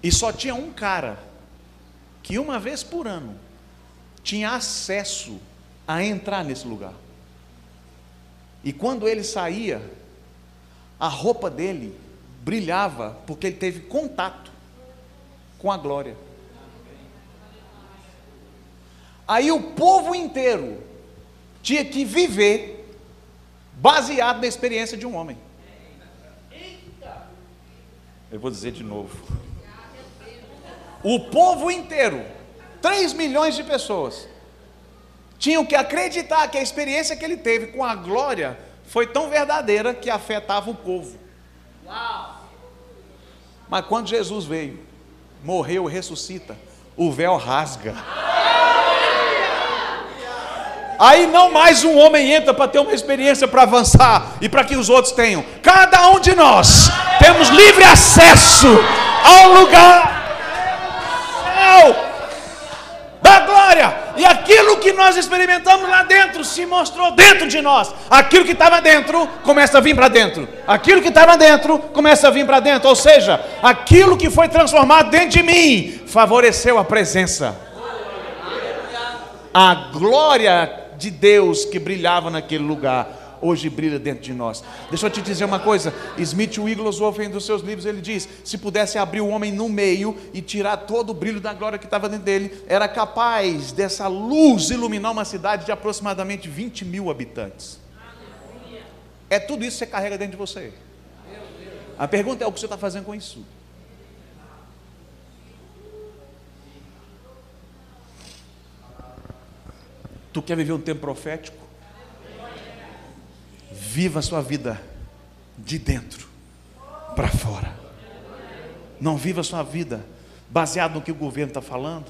E só tinha um cara que uma vez por ano tinha acesso a entrar nesse lugar. E quando ele saía, a roupa dele brilhava porque ele teve contato com a glória. Aí o povo inteiro tinha que viver baseado na experiência de um homem. Eu vou dizer de novo. O povo inteiro, 3 milhões de pessoas, tinham que acreditar que a experiência que ele teve com a glória foi tão verdadeira que afetava o povo. Mas quando Jesus veio, morreu, ressuscita, o véu rasga. Aí não mais um homem entra para ter uma experiência para avançar e para que os outros tenham. Cada um de nós temos livre acesso ao lugar da glória. E aquilo que nós experimentamos lá dentro se mostrou dentro de nós. Aquilo que estava dentro começa a vir para dentro. Aquilo que estava dentro começa a vir para dentro. Ou seja, aquilo que foi transformado dentro de mim favoreceu a presença. A glória de Deus que brilhava naquele lugar hoje brilha dentro de nós. Deixa eu te dizer uma coisa: Smith Wigglesworth, em um dos seus livros, ele diz: se pudesse abrir o homem no meio e tirar todo o brilho da glória que estava dentro dele, era capaz dessa luz iluminar uma cidade de aproximadamente 20 mil habitantes. É tudo isso que você carrega dentro de você. A pergunta é o que você está fazendo com isso. Tu quer viver um tempo profético? Viva a sua vida de dentro para fora. Não viva a sua vida baseado no que o governo está falando,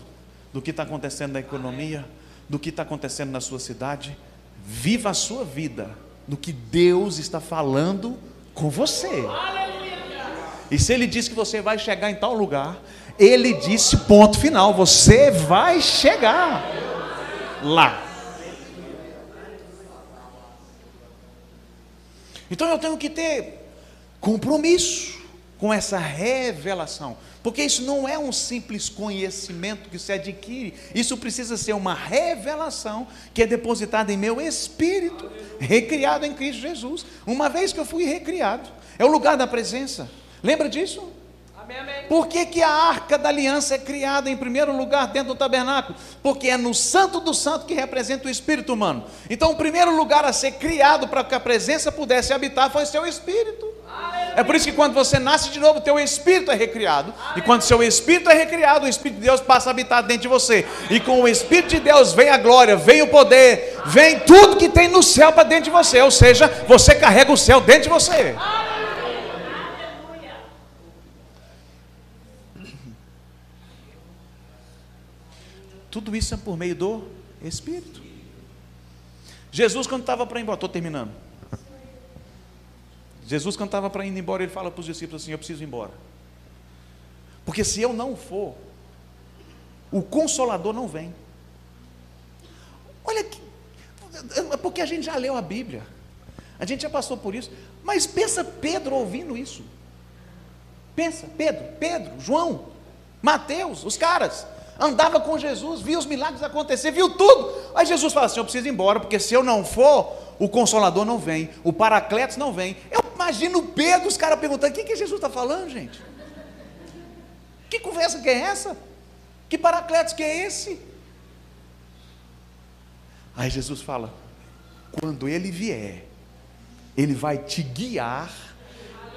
do que está acontecendo na economia, do que está acontecendo na sua cidade. Viva a sua vida no que Deus está falando com você. E se Ele disse que você vai chegar em tal lugar, Ele disse ponto final: você vai chegar lá. Então eu tenho que ter compromisso com essa revelação, porque isso não é um simples conhecimento que se adquire, isso precisa ser uma revelação que é depositada em meu espírito, recriado em Cristo Jesus. Uma vez que eu fui recriado, é o lugar da presença. Lembra disso? Por que, que a arca da aliança é criada em primeiro lugar dentro do tabernáculo? Porque é no santo do santo que representa o espírito humano. Então, o primeiro lugar a ser criado para que a presença pudesse habitar foi seu espírito. É por isso que quando você nasce de novo, teu espírito é recriado. E quando seu espírito é recriado, o Espírito de Deus passa a habitar dentro de você. E com o Espírito de Deus vem a glória, vem o poder, vem tudo que tem no céu para dentro de você. Ou seja, você carrega o céu dentro de você. Tudo isso é por meio do Espírito. Jesus, quando estava para ir embora, estou terminando. Jesus, quando estava para ir embora, ele fala para os discípulos assim: Eu preciso ir embora. Porque se eu não for, o consolador não vem. Olha que. Porque a gente já leu a Bíblia, a gente já passou por isso, mas pensa Pedro ouvindo isso. Pensa, Pedro, Pedro, João, Mateus, os caras, andava com Jesus, via os milagres acontecer, viu tudo. Aí Jesus fala assim: Eu preciso ir embora, porque se eu não for, o consolador não vem, o paracletos não vem. Eu imagino Pedro, os caras perguntando: O que, que Jesus está falando, gente? Que conversa que é essa? Que paracletos que é esse? Aí Jesus fala: Quando ele vier, ele vai te guiar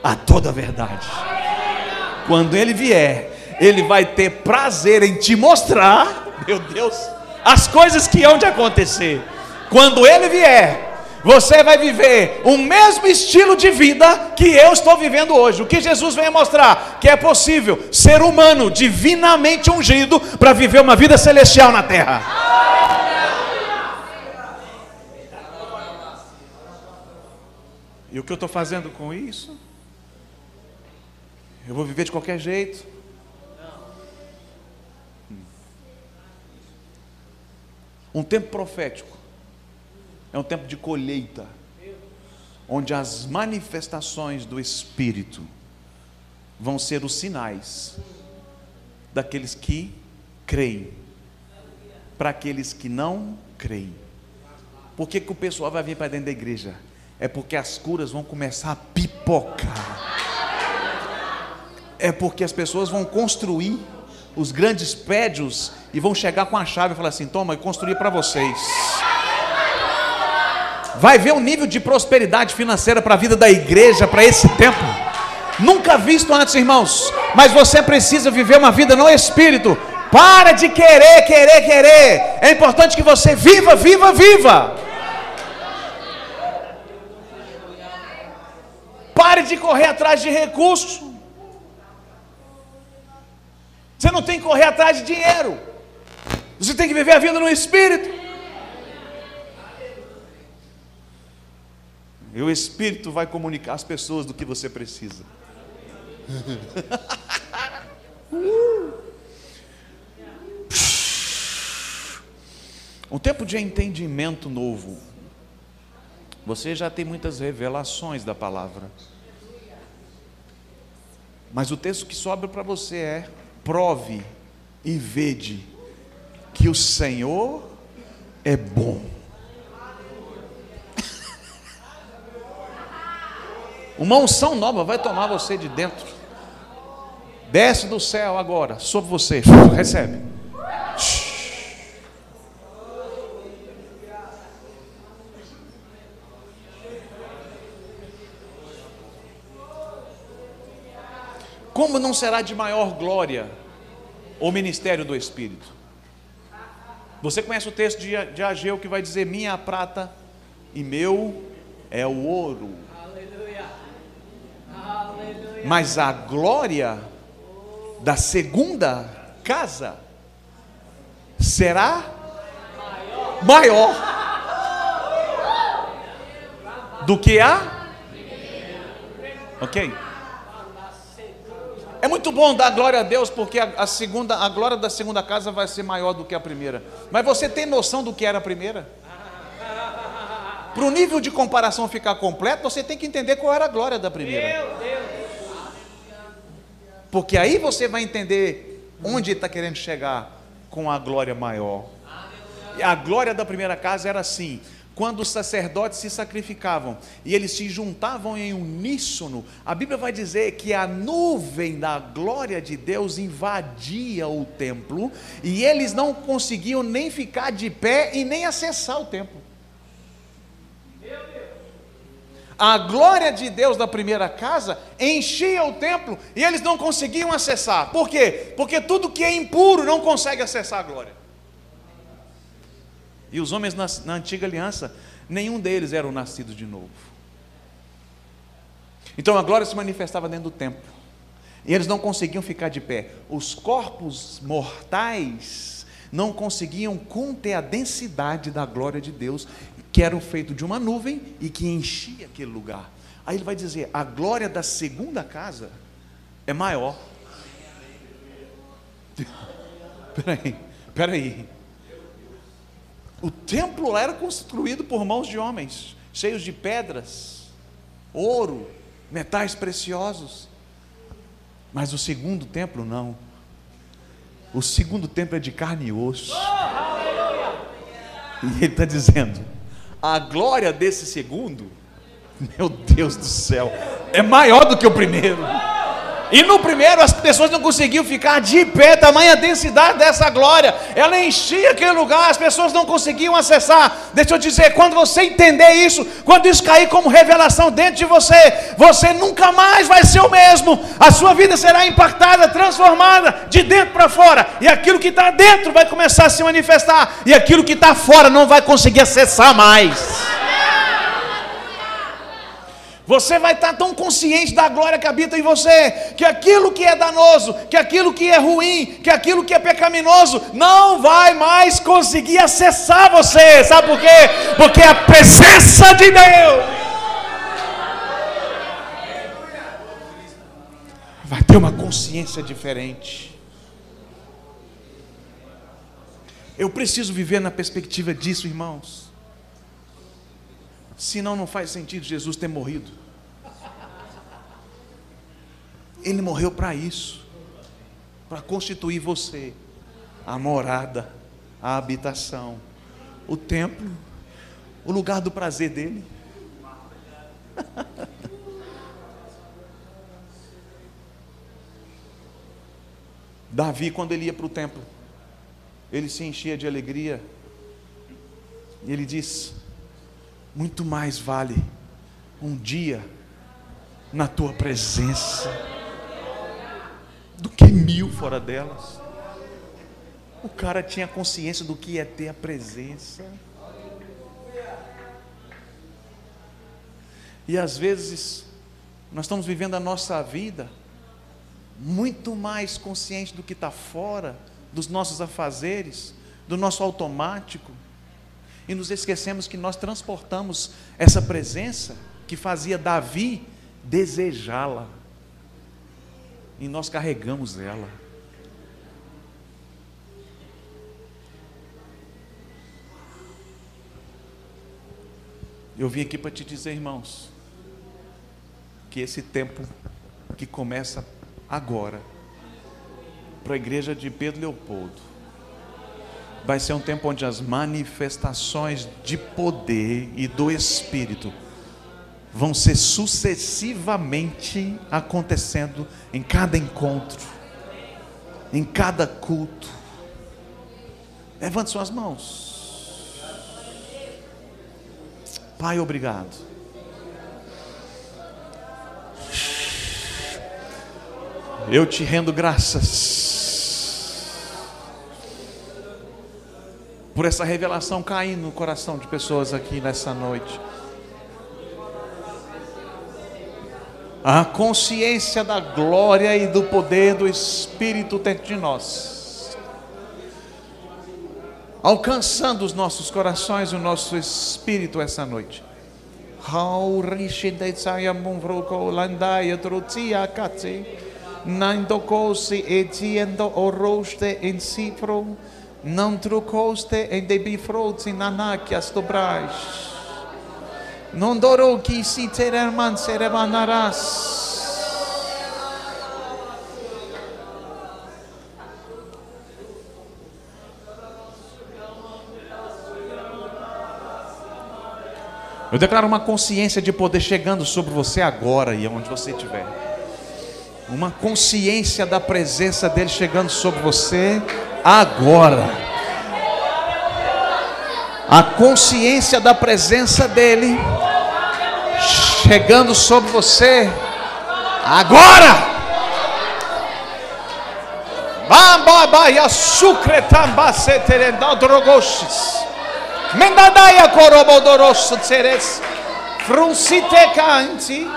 a toda a verdade. Quando ele vier, ele vai ter prazer em te mostrar, meu Deus, as coisas que hão de acontecer. Quando ele vier, você vai viver o mesmo estilo de vida que eu estou vivendo hoje. O que Jesus vem mostrar? Que é possível ser humano divinamente ungido para viver uma vida celestial na terra. E o que eu estou fazendo com isso? Eu vou viver de qualquer jeito. Um tempo profético é um tempo de colheita, onde as manifestações do Espírito vão ser os sinais daqueles que creem, para aqueles que não creem. Por que, que o pessoal vai vir para dentro da igreja? É porque as curas vão começar a pipocar é porque as pessoas vão construir os grandes prédios e vão chegar com a chave e falar assim: toma, eu construí para vocês. Vai ver o nível de prosperidade financeira para a vida da igreja, para esse tempo. Nunca visto antes, irmãos. Mas você precisa viver uma vida no espírito. Para de querer, querer, querer. É importante que você viva, viva, viva. Pare de correr atrás de recursos. Você não tem que correr atrás de dinheiro. Você tem que viver a vida no Espírito. E o Espírito vai comunicar às pessoas do que você precisa. um tempo de entendimento novo. Você já tem muitas revelações da palavra. Mas o texto que sobra para você é prove e vede que o Senhor é bom. Uma unção nova vai tomar você de dentro. Desce do céu agora sobre você. Recebe. Como não será de maior glória o ministério do Espírito? Você conhece o texto de, de Ageu que vai dizer: Minha prata e meu é o ouro. Aleluia. Aleluia. Mas a glória da segunda casa será maior, maior do que a. Ok? É muito bom dar glória a Deus, porque a, a, segunda, a glória da segunda casa vai ser maior do que a primeira. Mas você tem noção do que era a primeira? Para o nível de comparação ficar completo, você tem que entender qual era a glória da primeira. Porque aí você vai entender onde está querendo chegar com a glória maior. E a glória da primeira casa era assim: quando os sacerdotes se sacrificavam e eles se juntavam em uníssono, a Bíblia vai dizer que a nuvem da glória de Deus invadia o templo e eles não conseguiam nem ficar de pé e nem acessar o templo. A glória de Deus da primeira casa enchia o templo e eles não conseguiam acessar. Por quê? Porque tudo que é impuro não consegue acessar a glória. E os homens na, na antiga aliança, nenhum deles eram nascidos de novo. Então a glória se manifestava dentro do templo. E eles não conseguiam ficar de pé. Os corpos mortais não conseguiam conter a densidade da glória de Deus, que era feito de uma nuvem e que enchia aquele lugar. Aí ele vai dizer: a glória da segunda casa é maior. Peraí, peraí. O templo era construído por mãos de homens, cheios de pedras, ouro, metais preciosos. Mas o segundo templo não. O segundo templo é de carne e osso. E ele está dizendo: a glória desse segundo, meu Deus do céu, é maior do que o primeiro. E no primeiro as pessoas não conseguiam ficar de pé, tamanha densidade dessa glória. Ela enchia aquele lugar, as pessoas não conseguiam acessar. Deixa eu dizer, quando você entender isso, quando isso cair como revelação dentro de você, você nunca mais vai ser o mesmo. A sua vida será impactada, transformada de dentro para fora. E aquilo que está dentro vai começar a se manifestar. E aquilo que está fora não vai conseguir acessar mais. Você vai estar tão consciente da glória que habita em você, que aquilo que é danoso, que aquilo que é ruim, que aquilo que é pecaminoso, não vai mais conseguir acessar você. Sabe por quê? Porque a presença de Deus vai ter uma consciência diferente. Eu preciso viver na perspectiva disso, irmãos. Senão não faz sentido Jesus ter morrido. Ele morreu para isso, para constituir você a morada, a habitação, o templo, o lugar do prazer dele. Davi, quando ele ia para o templo, ele se enchia de alegria, e ele diz: muito mais vale um dia na tua presença do que mil fora delas. O cara tinha consciência do que é ter a presença. E às vezes nós estamos vivendo a nossa vida muito mais consciente do que está fora, dos nossos afazeres, do nosso automático e nos esquecemos que nós transportamos essa presença que fazia Davi desejá-la. E nós carregamos ela. Eu vim aqui para te dizer, irmãos, que esse tempo que começa agora, para a igreja de Pedro Leopoldo, vai ser um tempo onde as manifestações de poder e do Espírito vão ser sucessivamente acontecendo em cada encontro, em cada culto. Levante suas mãos. Pai, obrigado. Eu te rendo graças por essa revelação cair no coração de pessoas aqui nessa noite. A consciência da glória e do poder do Espírito dentro de nós, alcançando os nossos corações e o nosso espírito essa noite. Não trocoste em debifrotes in anakias dobrais. Não doro que se tererman seremanarás. Eu declaro uma consciência de poder chegando sobre você agora e onde você estiver. Uma consciência da presença dele chegando sobre você agora. A consciência da presença dEle chegando sobre você agora. Bambabaia sucretambase terendaldrogoshis. Mendadaia corobodorosso tseres. Frunsite canti.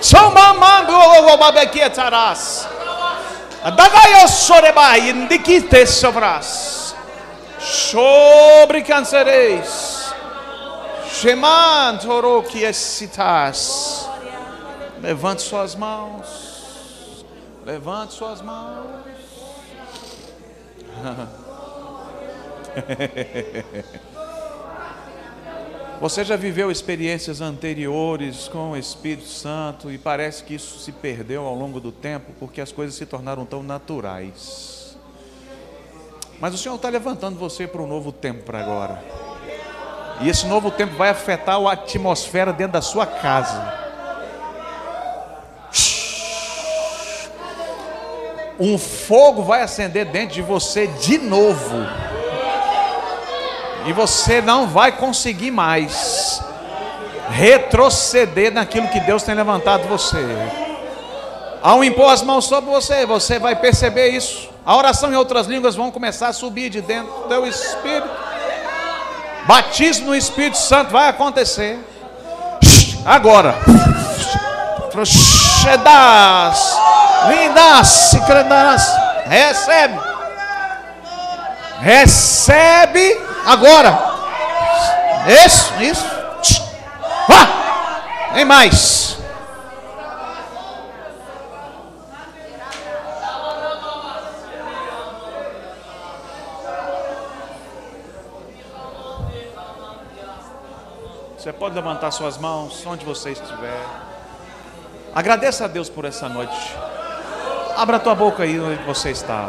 Somamambu obabequietaras. Indikite sobras. Sobre cancereis. Sheman toroki excitas. Levante suas mãos. Levante suas mãos. Você já viveu experiências anteriores com o Espírito Santo e parece que isso se perdeu ao longo do tempo porque as coisas se tornaram tão naturais. Mas o Senhor está levantando você para um novo tempo para agora. E esse novo tempo vai afetar a atmosfera dentro da sua casa. Um fogo vai acender dentro de você de novo e você não vai conseguir mais retroceder naquilo que Deus tem levantado você. Ao impor as mãos sobre você, você vai perceber isso. A oração em outras línguas vão começar a subir de dentro do teu espírito. Batismo no Espírito Santo vai acontecer. Agora. Recebe. Recebe Agora. Isso, isso. Vá. Tem mais. Você pode levantar suas mãos onde você estiver. Agradeça a Deus por essa noite. Abra tua boca aí onde você está.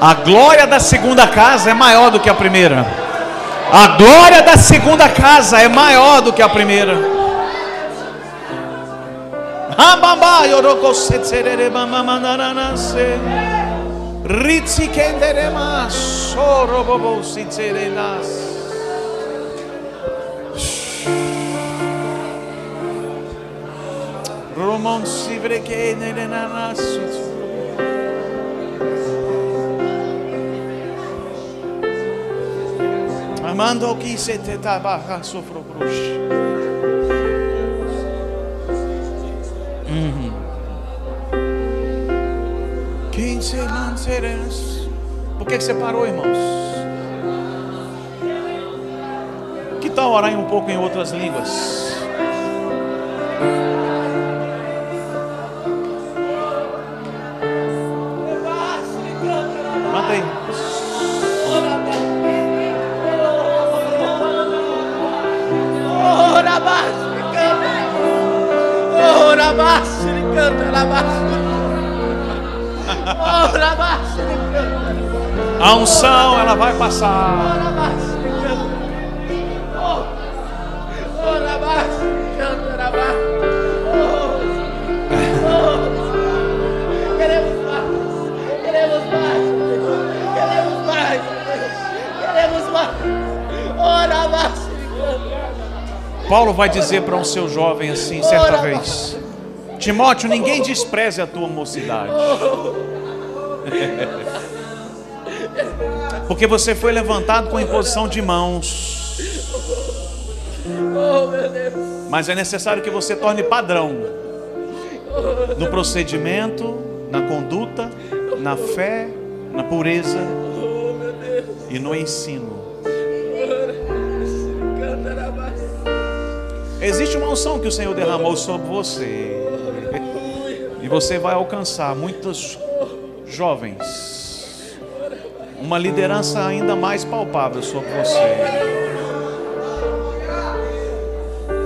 A glória da segunda casa é maior do que a primeira. A glória da segunda casa é maior do que a primeira. Romon sivreke nerenanas. Amando que se te tabaja sofro bruxa. Quinze lanceras. Por que você parou, irmãos? Que tal orar um pouco em outras línguas? Queremos mais. Ora basta, canta. Paulo vai dizer para um seu jovem assim, certa vez: Timóteo, ninguém despreze a tua mocidade. Porque você foi levantado com imposição de mãos. Oh. Mas é necessário que você torne padrão no procedimento, na conduta, na fé, na pureza e no ensino. Existe uma unção que o Senhor derramou sobre você. E você vai alcançar muitos jovens. Uma liderança ainda mais palpável sobre você.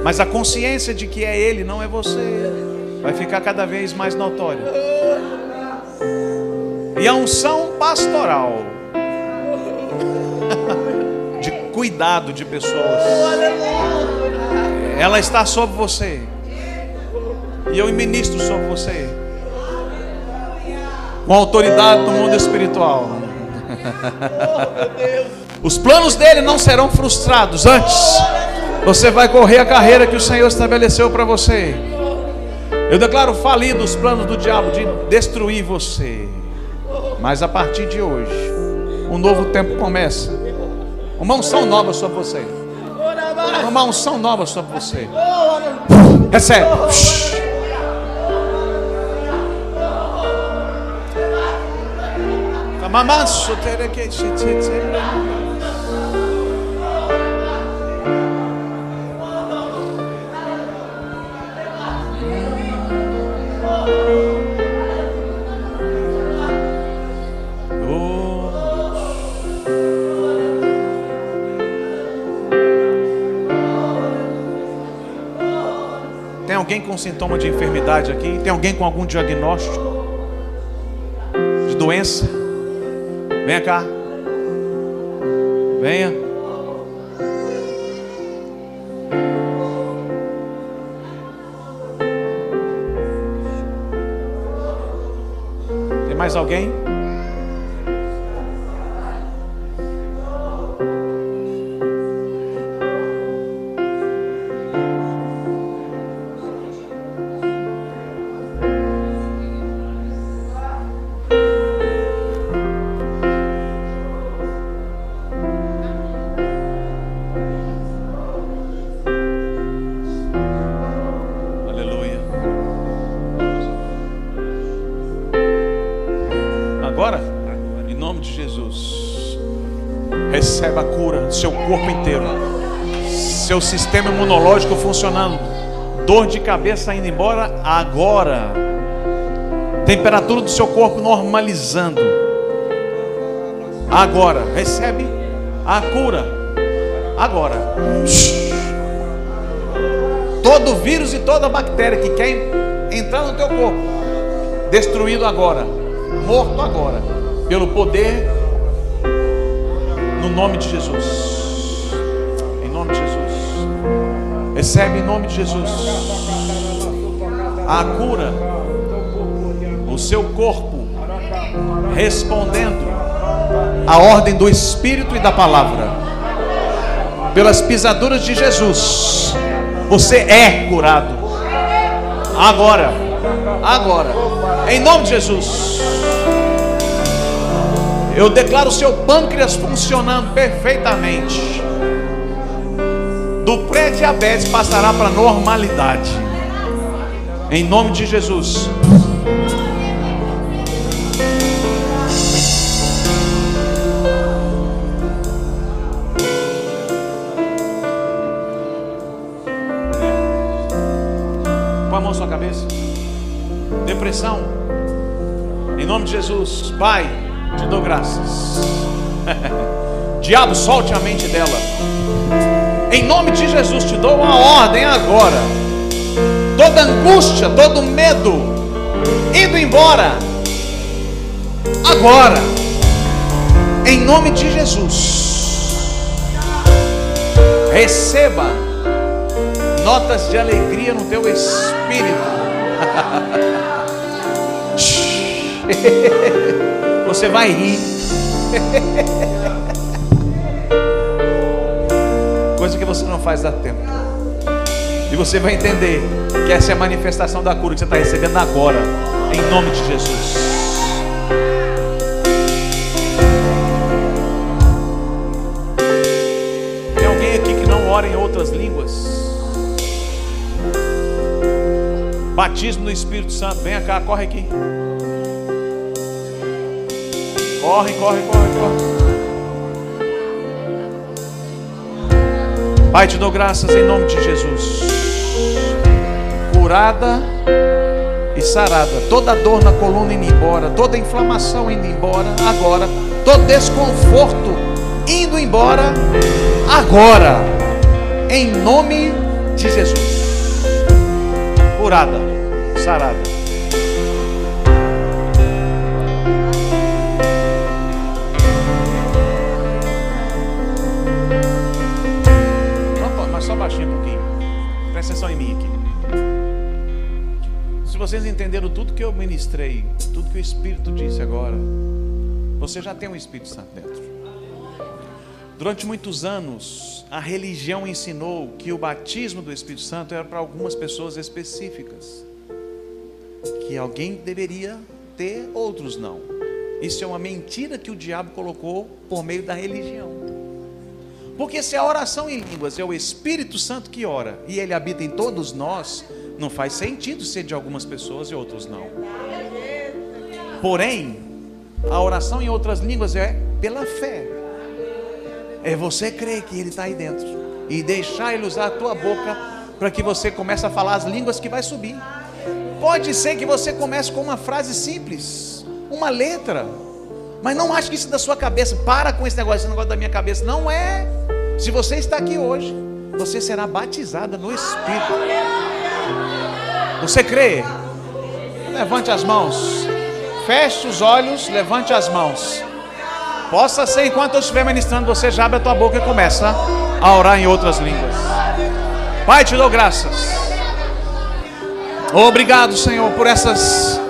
Mas a consciência de que é Ele, não é você, vai ficar cada vez mais notória. E a unção pastoral cuidado de pessoas. Ela está sobre você. E eu ministro sobre você. Com autoridade no mundo espiritual. Os planos dele não serão frustrados. Antes, você vai correr a carreira que o Senhor estabeleceu para você. Eu declaro falido os planos do diabo de destruir você. Mas a partir de hoje, um novo tempo começa. Uma unção nova sobre você. Uma unção nova sobre você. Recebe. Mamanso tereke Tem alguém com sintoma de enfermidade aqui? Tem alguém com algum diagnóstico de doença? Venha cá. Venha. Tem mais alguém? Sistema imunológico funcionando, dor de cabeça indo embora agora, temperatura do seu corpo normalizando. Agora, recebe a cura. Agora. Todo vírus e toda bactéria que quer entrar no teu corpo, destruído agora, morto agora, pelo poder, no nome de Jesus. Recebe em nome de Jesus a cura, o seu corpo respondendo à ordem do Espírito e da palavra, pelas pisaduras de Jesus. Você é curado. Agora. Agora. Em nome de Jesus. Eu declaro o seu pâncreas funcionando perfeitamente. Pré-diabetes passará para a normalidade. Em nome de Jesus. Põe a mão na sua cabeça. Depressão. Em nome de Jesus. Pai, te dou graças. Diabo, solte a mente dela. Em nome de Jesus, te dou uma ordem agora. Toda angústia, todo medo, indo embora. Agora. Em nome de Jesus. Receba notas de alegria no teu espírito. Você vai rir. faz há tempo. E você vai entender que essa é a manifestação da cura que você está recebendo agora, em nome de Jesus. Tem alguém aqui que não ora em outras línguas? Batismo no Espírito Santo. Venha cá, corre aqui. Corre, corre, corre, corre. Pai, te dou graças em nome de Jesus. Curada e sarada. Toda dor na coluna indo embora. Toda inflamação indo embora. Agora. Todo desconforto indo embora. Agora. Em nome de Jesus curada, sarada. Vocês entenderam tudo que eu ministrei, tudo que o Espírito disse agora, você já tem o Espírito Santo dentro. Durante muitos anos, a religião ensinou que o batismo do Espírito Santo era para algumas pessoas específicas. Que alguém deveria ter, outros não. Isso é uma mentira que o diabo colocou por meio da religião. Porque se a oração em línguas é o Espírito Santo que ora e ele habita em todos nós, não faz sentido ser de algumas pessoas e outros não. Porém, a oração em outras línguas é pela fé. É você crer que Ele está aí dentro e deixar Ele usar a tua boca para que você comece a falar as línguas que vai subir. Pode ser que você comece com uma frase simples, uma letra, mas não ache que isso é da sua cabeça. Para com esse negócio, esse negócio da minha cabeça. Não é. Se você está aqui hoje, você será batizada no Espírito. Você crê? Levante as mãos. Feche os olhos, levante as mãos. Possa ser enquanto eu estiver ministrando, você já abre a tua boca e começa a orar em outras línguas. Pai, te dou graças. Obrigado, Senhor, por essas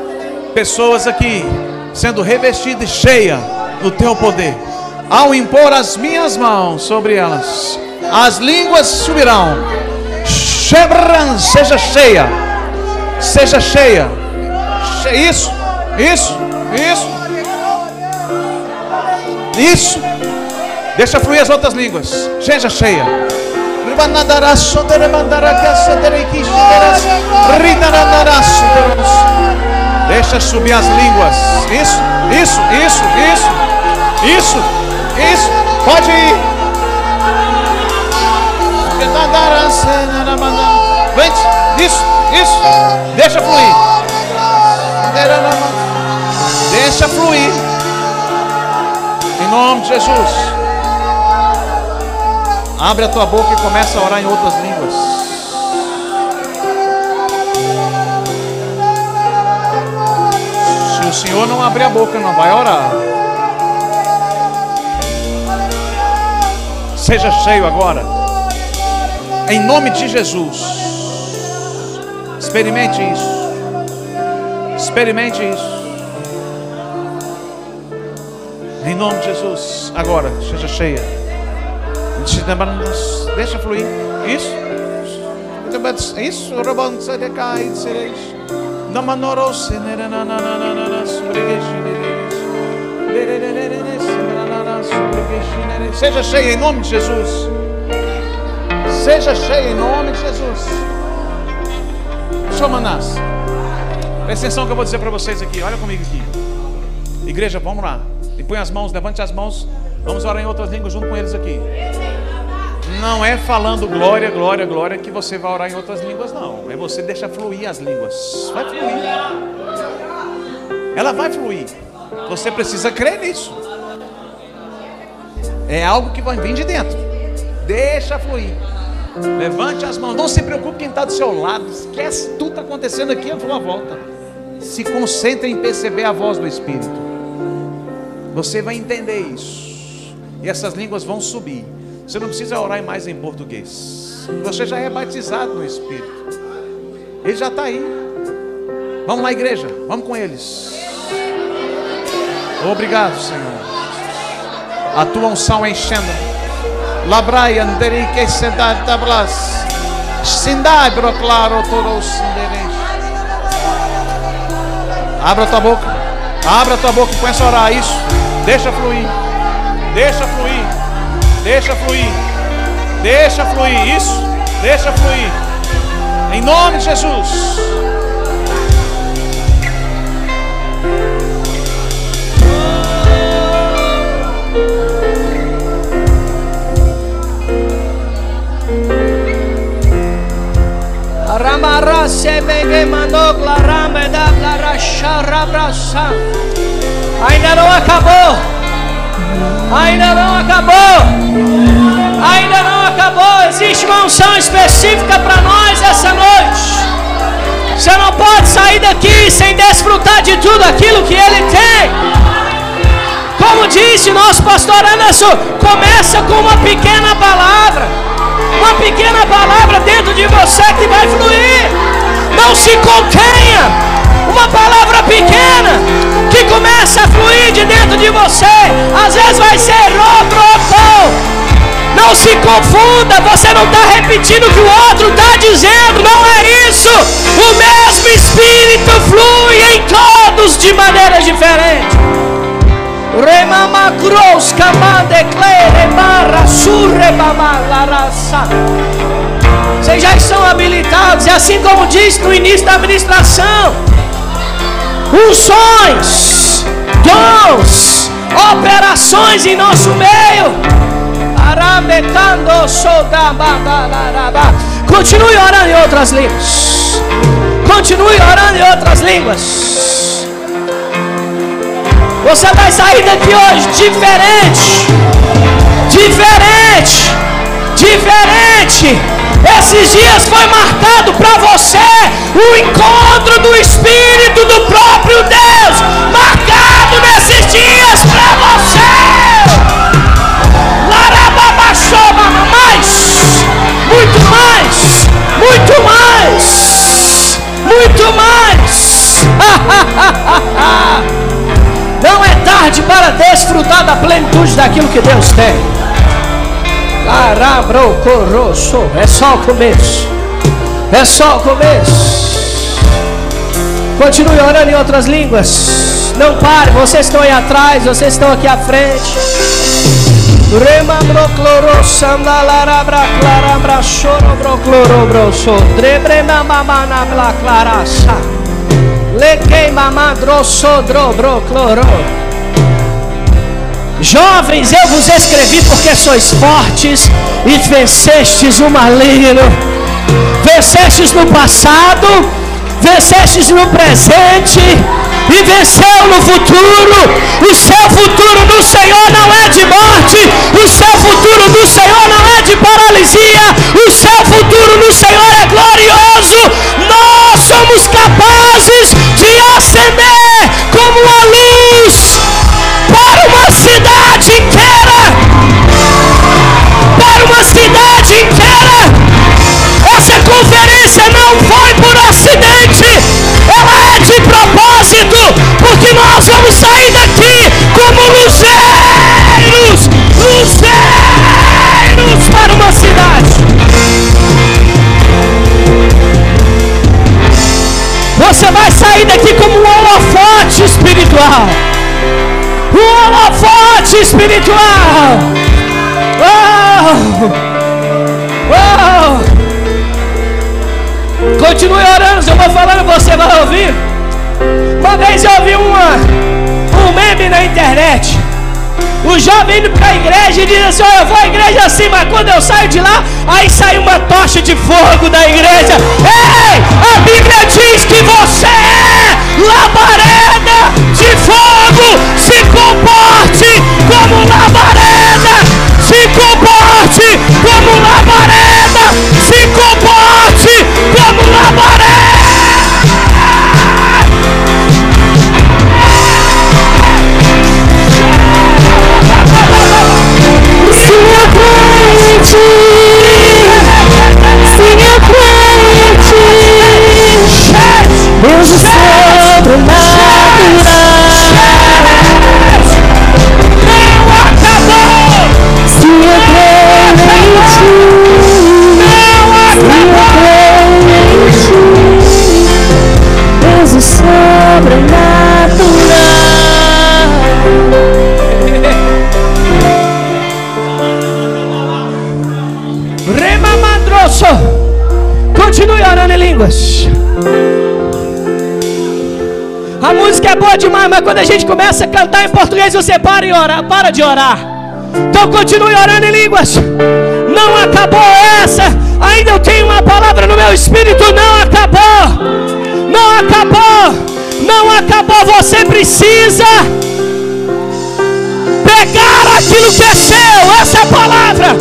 pessoas aqui sendo revestidas e cheias do teu poder. Ao impor as minhas mãos sobre elas, as línguas subirão. Seja cheia, seja cheia. Isso, isso, isso, isso. Deixa fluir as outras línguas. Seja cheia. Deixa subir as línguas. Isso, isso, isso, isso, isso, isso. Pode ir. Vem, isso, isso. Deixa fluir. Deixa fluir. Em nome de Jesus. Abre a tua boca e começa a orar em outras línguas. Se o Senhor não abrir a boca, não vai orar. Seja cheio agora. Em nome de Jesus. Experimente isso. Experimente isso. Em nome de Jesus. Agora, seja cheia. Deixa fluir. Isso. Isso. Seja cheia em nome de Jesus. Seja cheia em nome de Jesus. Manás. Presta atenção que eu vou dizer para vocês aqui. Olha comigo aqui. Igreja, vamos lá. E põe as mãos, levante as mãos. Vamos orar em outras línguas junto com eles aqui. Não é falando glória, glória, glória que você vai orar em outras línguas, não. É você deixar fluir as línguas. Vai fluir. Ela vai fluir. Você precisa crer nisso. É algo que vai vir de dentro. Deixa fluir. Levante as mãos. Não se preocupe quem está do seu lado. Esquece tudo que está acontecendo aqui à sua volta. Se concentre em perceber a voz do Espírito. Você vai entender isso. E essas línguas vão subir. Você não precisa orar mais em português. Você já é batizado no Espírito. Ele já está aí. Vamos lá, igreja. Vamos com eles. Obrigado, Senhor. A tua unção enchendo. Labrai anderi que sentar tablas. Sindai proclaro toros Abra tua boca. Abra tua boca e começa a orar isso. Deixa fluir. Deixa fluir. Deixa fluir. Deixa fluir. Isso. Deixa fluir. Em nome de Jesus. Ainda não acabou. Ainda não acabou. Ainda não acabou. Existe uma unção específica para nós essa noite. Você não pode sair daqui sem desfrutar de tudo aquilo que Ele tem. Como disse nosso pastor Anderson, começa com uma pequena palavra. Uma pequena palavra dentro de você que vai fluir. Não se contenha. Uma palavra pequena que começa a fluir de dentro de você. Às vezes vai ser robrocou. Não se confunda, você não está repetindo o que o outro está dizendo, não é isso. O mesmo Espírito flui em todos de maneira diferente. Remama Gros, Camandeclere, Barra, Surrebama, Larassa. Vocês já estão habilitados, e assim como disse no início da administração, unções, dons, operações em nosso meio. Continue orando em outras línguas. Continue orando em outras línguas. Você vai sair daqui hoje diferente. Diferente. Diferente. Esses dias foi marcado para você o encontro do Espírito do próprio Deus. Marcado nesses dias para você mais, muito mais, muito mais, muito mais. Não é tarde para desfrutar da plenitude daquilo que Deus tem. É só o começo. É só o começo. Continue orando em outras línguas. Não pare, vocês estão aí atrás, vocês estão aqui à frente. Remambro cloro sandalara bra clara bra choro bro cloro bro so drebre na mama na bla clara sa Lequei mama dro sodro bro cloro Jovens, eu vos escrevi porque sois fortes e vencestes o maligno. Vencestes no passado, vencestes no presente e venceu no futuro. O seu futuro no Senhor não é de morte, o seu futuro no Senhor não é de paralisia, o seu futuro no Senhor é glorioso. Nós somos capazes espiritual. Um holofote espiritual. Oh! Oh! Continue orando, eu vou falando, você vai ouvir. Uma vez eu ouvi uma, um meme na internet. O jovem indo para a igreja e diz assim: oh, Eu vou à igreja assim, mas quando eu saio de lá, aí sai uma tocha de fogo da igreja. Ei, a Bíblia diz que você é labareda de fogo. Se comporte como labareda. Se comporte como labareda. Se comporte como labareda. Deus o sobrenatural Não sobrenatural Continue orando em línguas. A música é boa demais, mas quando a gente começa a cantar em português, você para, e ora, para de orar. Então continue orando em línguas. Não acabou essa. Ainda eu tenho uma palavra no meu espírito. Não acabou. Não acabou. Não acabou. Você precisa pegar aquilo que é seu. Essa é a palavra.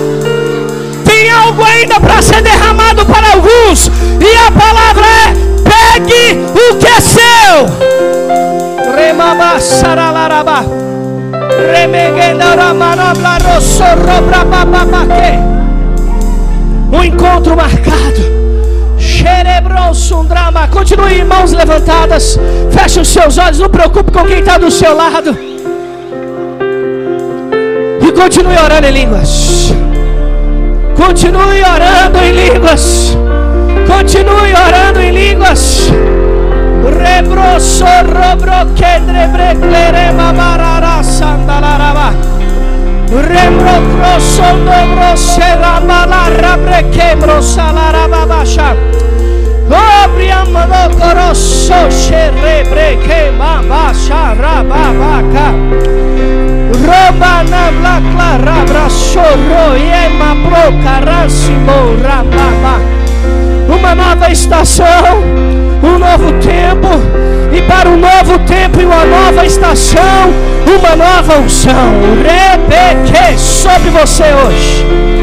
Tem algo ainda para ser derramado para alguns. E a palavra é: pegue o que é seu. Remaba saralaraba. Um encontro marcado. Continue mãos levantadas. Feche os seus olhos. Não preocupe com quem está do seu lado. E continue orando em línguas. Continue orando em línguas. Continue orando em línguas. Rebroso robro kedre breklere babarara sandalaraba. Rembro crosso dobro rabre kebro salaraba basha. Obriamo no corosso sherebre kema basha rababaka. Roba na bla clara brasoro yema pro carasimo rababa uma nova estação, um novo tempo, e para um novo tempo e uma nova estação, uma nova unção. Rebeque sobre você hoje.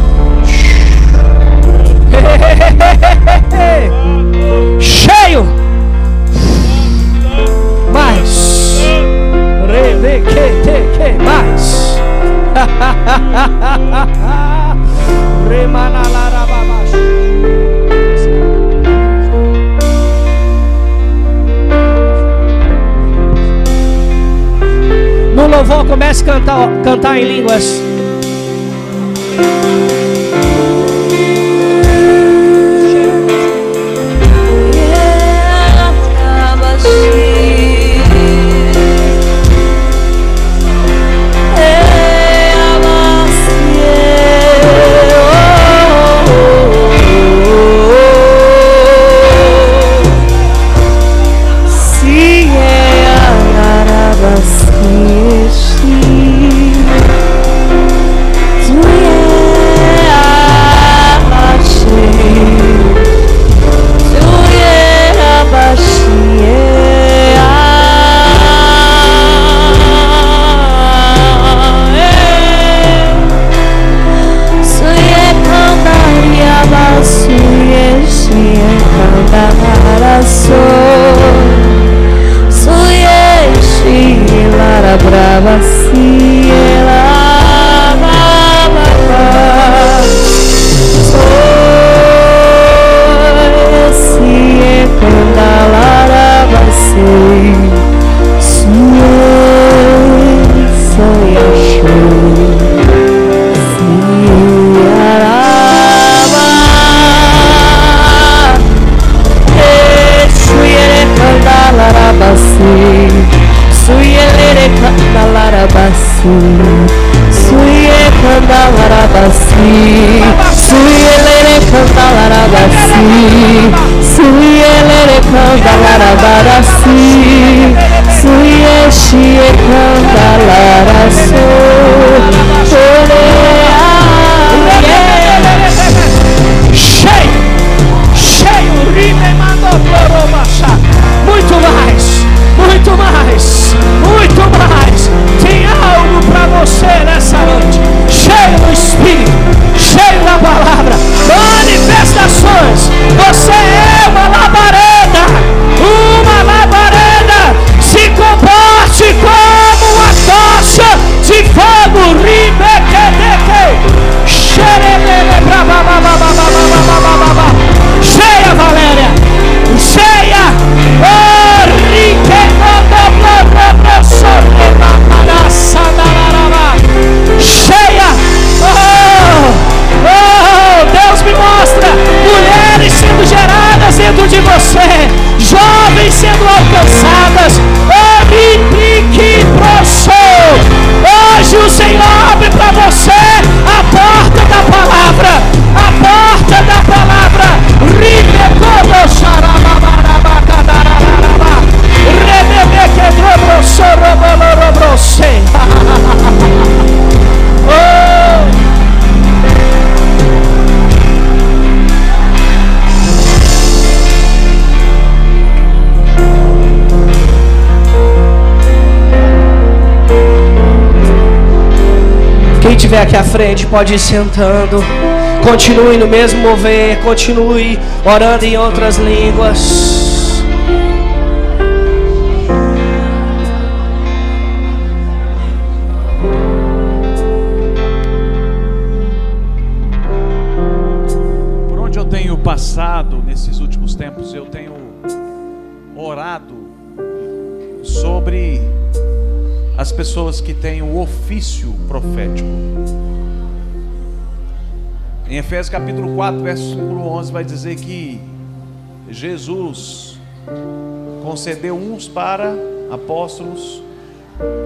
Cheio. Mais. Mais. Remanalarabamash. No louvor comece a cantar, cantar em línguas. te encantar. Quem tiver aqui à frente pode ir sentando. Continue no mesmo mover, continue orando em outras línguas. Efésios capítulo 4, versículo 11, vai dizer que Jesus concedeu uns para apóstolos,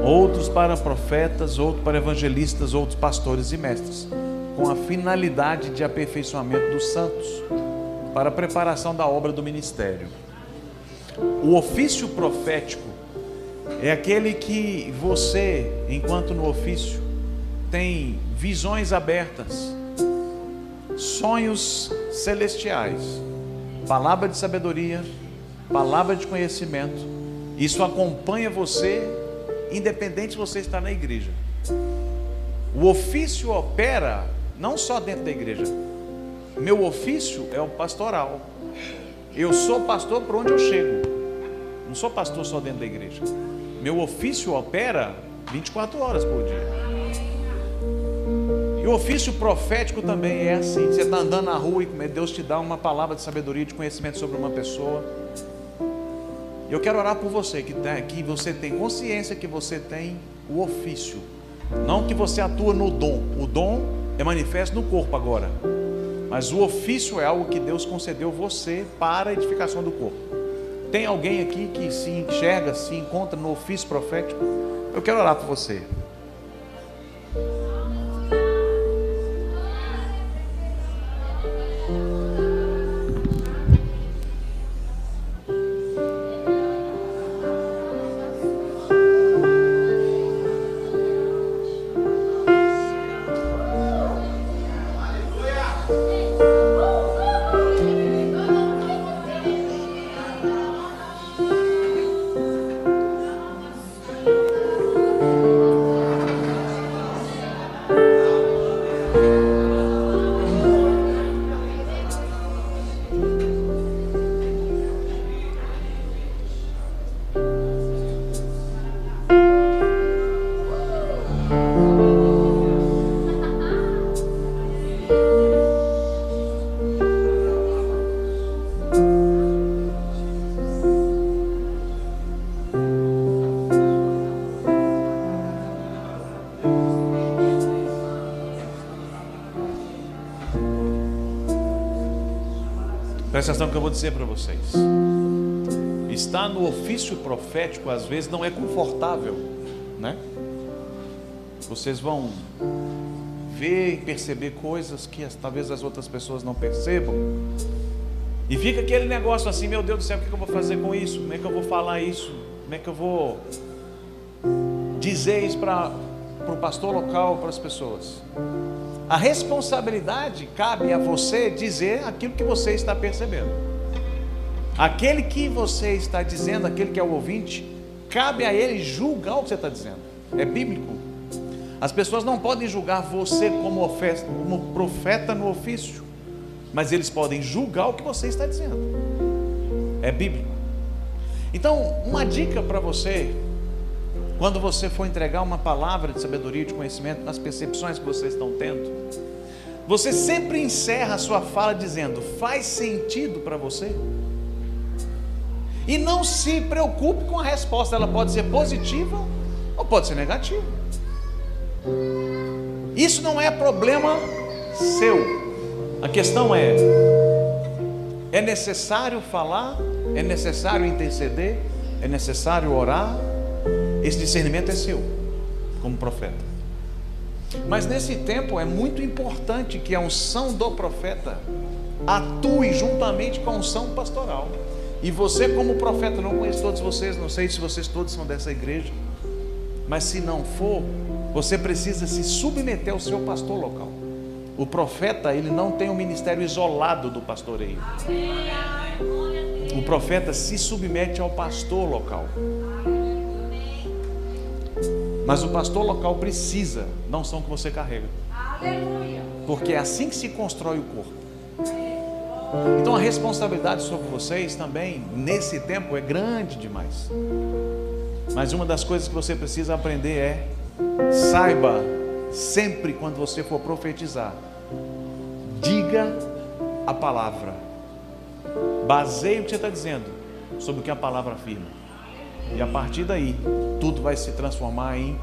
outros para profetas, outros para evangelistas, outros pastores e mestres, com a finalidade de aperfeiçoamento dos santos para a preparação da obra do ministério. O ofício profético é aquele que você, enquanto no ofício, tem visões abertas, sonhos celestiais, palavra de sabedoria, palavra de conhecimento. Isso acompanha você, independente se você está na igreja. O ofício opera não só dentro da igreja, meu ofício é o pastoral. Eu sou pastor por onde eu chego. Não sou pastor só dentro da igreja. Meu ofício opera 24 horas por dia. E o ofício profético também é assim. Você está andando na rua e Deus te dá uma palavra de sabedoria, de conhecimento sobre uma pessoa. Eu quero orar por você, que, que você tem consciência que você tem o ofício. Não que você atua no dom. O dom é manifesto no corpo agora. Mas o ofício é algo que Deus concedeu você para a edificação do corpo. Tem alguém aqui que se enxerga, se encontra no ofício profético? Eu quero orar por você. Presta atenção que eu vou dizer para vocês. Estar no ofício profético às vezes não é confortável, né? Vocês vão ver e perceber coisas que talvez as outras pessoas não percebam. E fica aquele negócio assim, meu Deus do céu, o que eu vou fazer com isso? Como é que eu vou falar isso? Como é que eu vou dizer isso para o pastor local, para as pessoas? A responsabilidade cabe a você dizer aquilo que você está percebendo. Aquele que você está dizendo, aquele que é o ouvinte, cabe a ele julgar o que você está dizendo. É bíblico. As pessoas não podem julgar você como, oferta, como profeta no ofício, mas eles podem julgar o que você está dizendo. É bíblico. Então, uma dica para você quando você for entregar uma palavra de sabedoria de conhecimento nas percepções que vocês estão tendo, você sempre encerra a sua fala dizendo: faz sentido para você? E não se preocupe com a resposta, ela pode ser positiva ou pode ser negativa. Isso não é problema seu. A questão é: é necessário falar? É necessário interceder? É necessário orar? Esse discernimento é seu, como profeta. Mas nesse tempo é muito importante que a unção do profeta atue juntamente com a unção pastoral. E você, como profeta, não conheço todos vocês, não sei se vocês todos são dessa igreja, mas se não for, você precisa se submeter ao seu pastor local. O profeta, ele não tem um ministério isolado do pastoreio. O profeta se submete ao pastor local. Mas o pastor local precisa da unção que você carrega. Aleluia. Porque é assim que se constrói o corpo. Então a responsabilidade sobre vocês também, nesse tempo, é grande demais. Mas uma das coisas que você precisa aprender é: saiba, sempre quando você for profetizar, diga a palavra. Baseie o que você está dizendo sobre o que a palavra afirma. E a partir daí, tudo vai se transformar em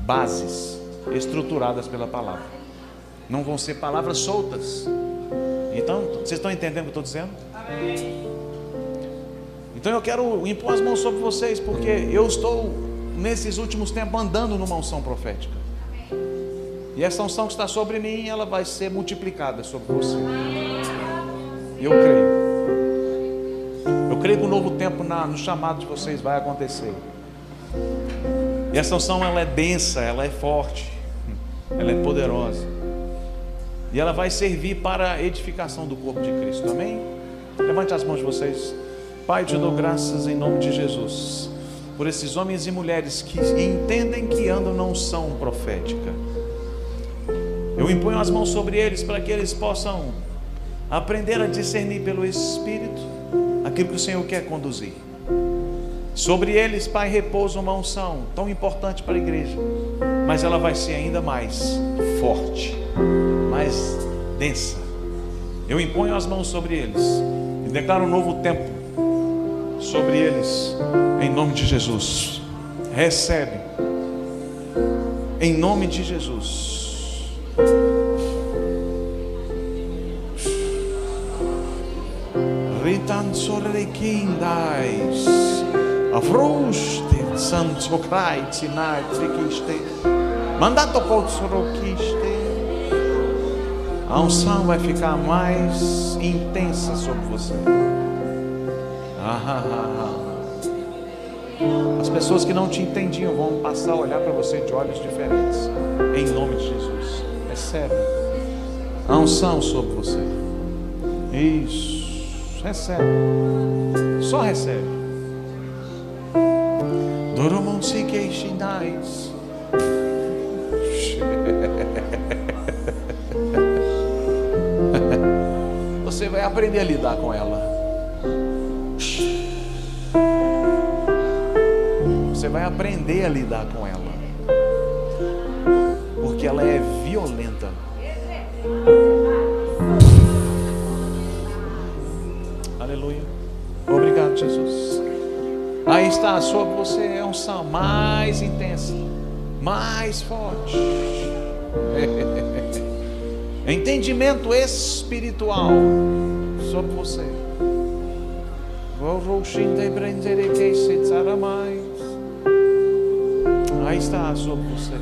bases estruturadas pela palavra. Não vão ser palavras soltas. Então, vocês estão entendendo o que eu estou dizendo? Amém. Então eu quero impor as mãos sobre vocês, porque eu estou, nesses últimos tempos, andando numa unção profética. E essa unção que está sobre mim, ela vai ser multiplicada sobre você. Eu creio. Creio que um novo tempo na, no chamado de vocês vai acontecer. E essa unção ela é densa, ela é forte, ela é poderosa. E ela vai servir para a edificação do corpo de Cristo. Amém? Levante as mãos de vocês. Pai, te dou graças em nome de Jesus. Por esses homens e mulheres que entendem que andam na unção profética. Eu imponho as mãos sobre eles para que eles possam aprender a discernir pelo Espírito aquilo que o Senhor quer conduzir. Sobre eles, Pai, repousa uma unção tão importante para a igreja, mas ela vai ser ainda mais forte, mais densa. Eu imponho as mãos sobre eles e declaro um novo tempo sobre eles, em nome de Jesus. Recebe, em nome de Jesus. Mandato potsorokiste. A unção vai ficar mais intensa sobre você. As pessoas que não te entendiam vão passar a olhar para você de olhos diferentes. Em nome de Jesus. Recebe. A unção sobre você. Isso. Recebe. Só recebe. Shinais. Você vai aprender a lidar com ela. Você vai aprender a lidar com ela. Porque ela é violenta. Aleluia. Obrigado, Jesus. Aí está sobre você é unção mais intensa, mais forte. Entendimento espiritual sobre você. Aí está sobre você.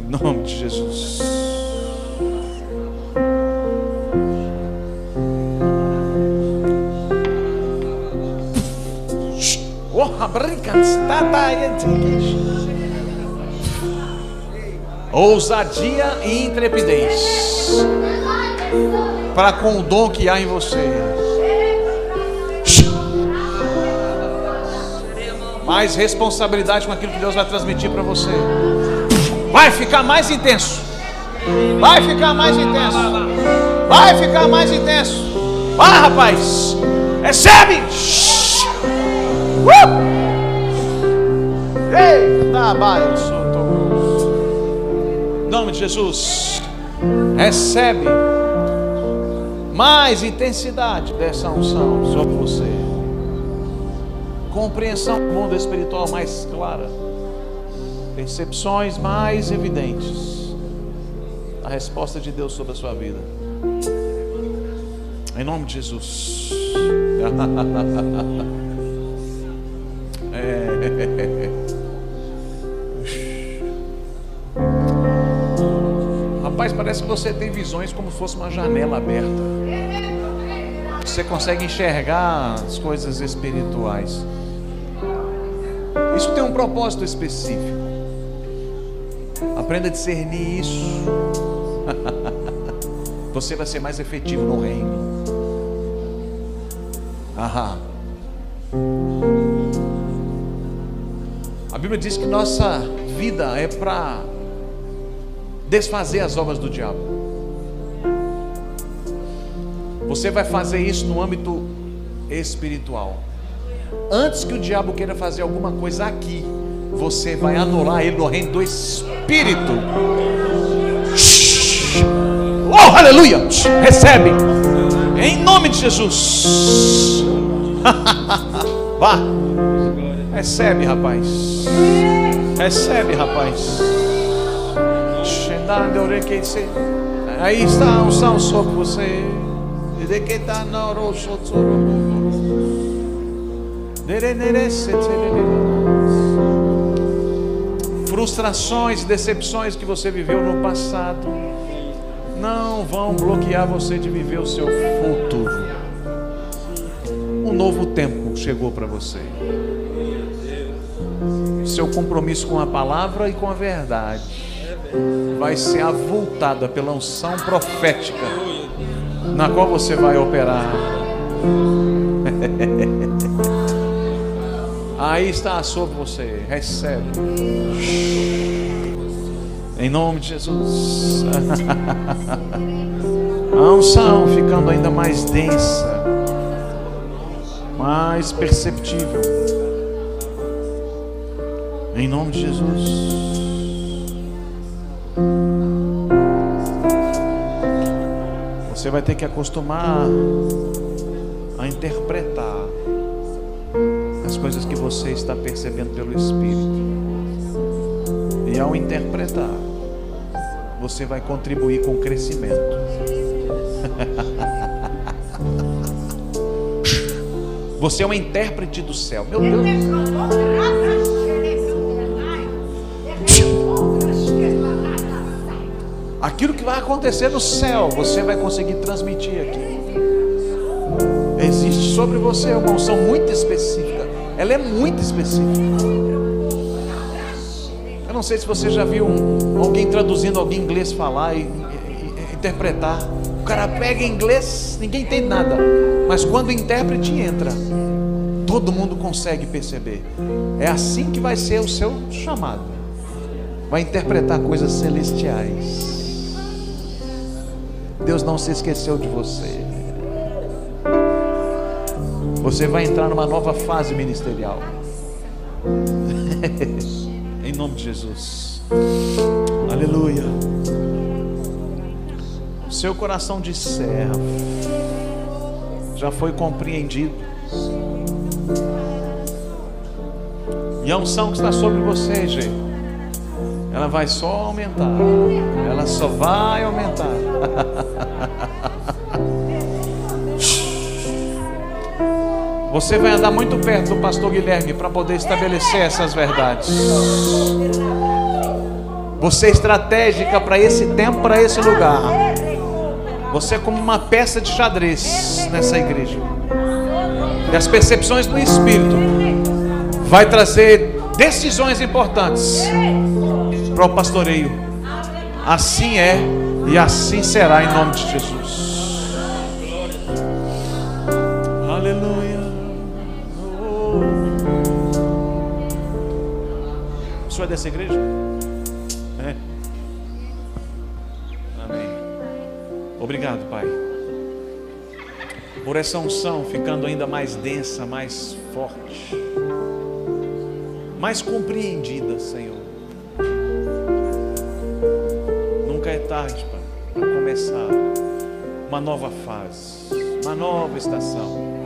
Em nome de Jesus. Ousadia e intrepidez para com o dom que há em você. Mais responsabilidade com aquilo que Deus vai transmitir para você. Vai ficar mais intenso. Vai ficar mais intenso. Vai ficar mais intenso. Vai, rapaz. Recebe. Uh! Eita, vai, Em nome de Jesus. Recebe mais intensidade dessa unção sobre você. Compreensão do mundo espiritual mais clara. Percepções mais evidentes. A resposta de Deus sobre a sua vida. Em nome de Jesus. você tem visões como se fosse uma janela aberta. Você consegue enxergar as coisas espirituais. Isso tem um propósito específico. Aprenda a discernir isso. Você vai ser mais efetivo no reino. Aham. A Bíblia diz que nossa vida é para desfazer as obras do diabo. Você vai fazer isso no âmbito espiritual. Antes que o diabo queira fazer alguma coisa aqui, você vai anular ele no reino do espírito. Oh, aleluia! Recebe. Em nome de Jesus. Vá. Recebe, rapaz. Recebe, rapaz. Aí está a unção sobre você. Frustrações, decepções que você viveu no passado não vão bloquear você de viver o seu futuro. Um novo tempo chegou para você. Seu compromisso com a palavra e com a verdade vai ser avultada pela unção profética na qual você vai operar. Aí está sobre você. Recebe. Em nome de Jesus. A unção ficando ainda mais densa, mais perceptível. Em nome de Jesus. Você vai ter que acostumar a interpretar as coisas que você está percebendo pelo Espírito. E ao interpretar, você vai contribuir com o crescimento. Você é uma intérprete do céu. Meu Deus. Aquilo que vai acontecer no céu, você vai conseguir transmitir aqui. Existe sobre você uma unção muito específica. Ela é muito específica não sei se você já viu alguém traduzindo alguém inglês falar e, e, e interpretar. O cara pega inglês, ninguém entende nada. Mas quando o intérprete entra, todo mundo consegue perceber. É assim que vai ser o seu chamado. Vai interpretar coisas celestiais. Não se esqueceu de você. Você vai entrar numa nova fase ministerial. Em nome de Jesus. Aleluia. O seu coração de servo já foi compreendido. E a unção que está sobre você, gente, ela vai só aumentar. Ela só vai aumentar. Você vai andar muito perto do pastor Guilherme para poder estabelecer essas verdades. Você é estratégica para esse tempo, para esse lugar. Você é como uma peça de xadrez nessa igreja. E as percepções do Espírito vai trazer decisões importantes para o pastoreio. Assim é e assim será em nome de Jesus. é dessa igreja? É. Amém. Obrigado, Pai. Por essa unção ficando ainda mais densa, mais forte, mais compreendida, Senhor. Nunca é tarde, Pai, começar uma nova fase, uma nova estação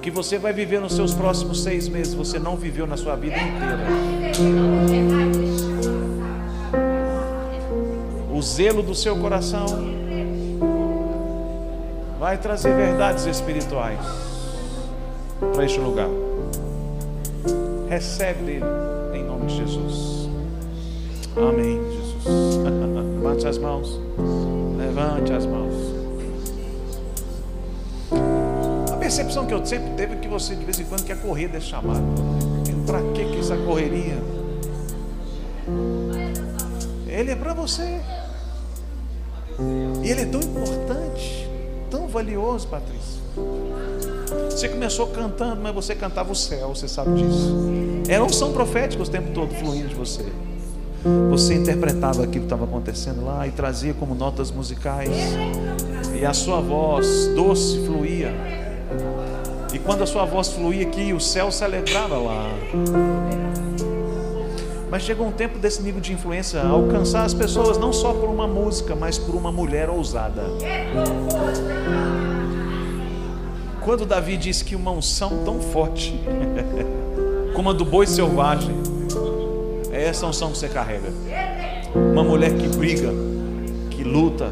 que você vai viver nos seus próximos seis meses, você não viveu na sua vida inteira. O zelo do seu coração vai trazer verdades espirituais para este lugar. Recebe em nome de Jesus. Amém, Jesus. Levante as mãos. Levante as mãos percepção que eu sempre teve é que você de vez em quando quer correr desse chamado. Para que, que essa correria? Ele é para você. E ele é tão importante, tão valioso, Patrícia. Você começou cantando, mas você cantava o céu, você sabe disso. Era unção profética o tempo todo fluindo de você. Você interpretava aquilo que estava acontecendo lá e trazia como notas musicais. E a sua voz doce fluía. E quando a sua voz fluía aqui, o céu se alegrava lá. Mas chegou um tempo desse nível de influência alcançar as pessoas não só por uma música, mas por uma mulher ousada. Quando Davi disse que uma unção tão forte, como a do boi selvagem, essa unção que você carrega. Uma mulher que briga, que luta,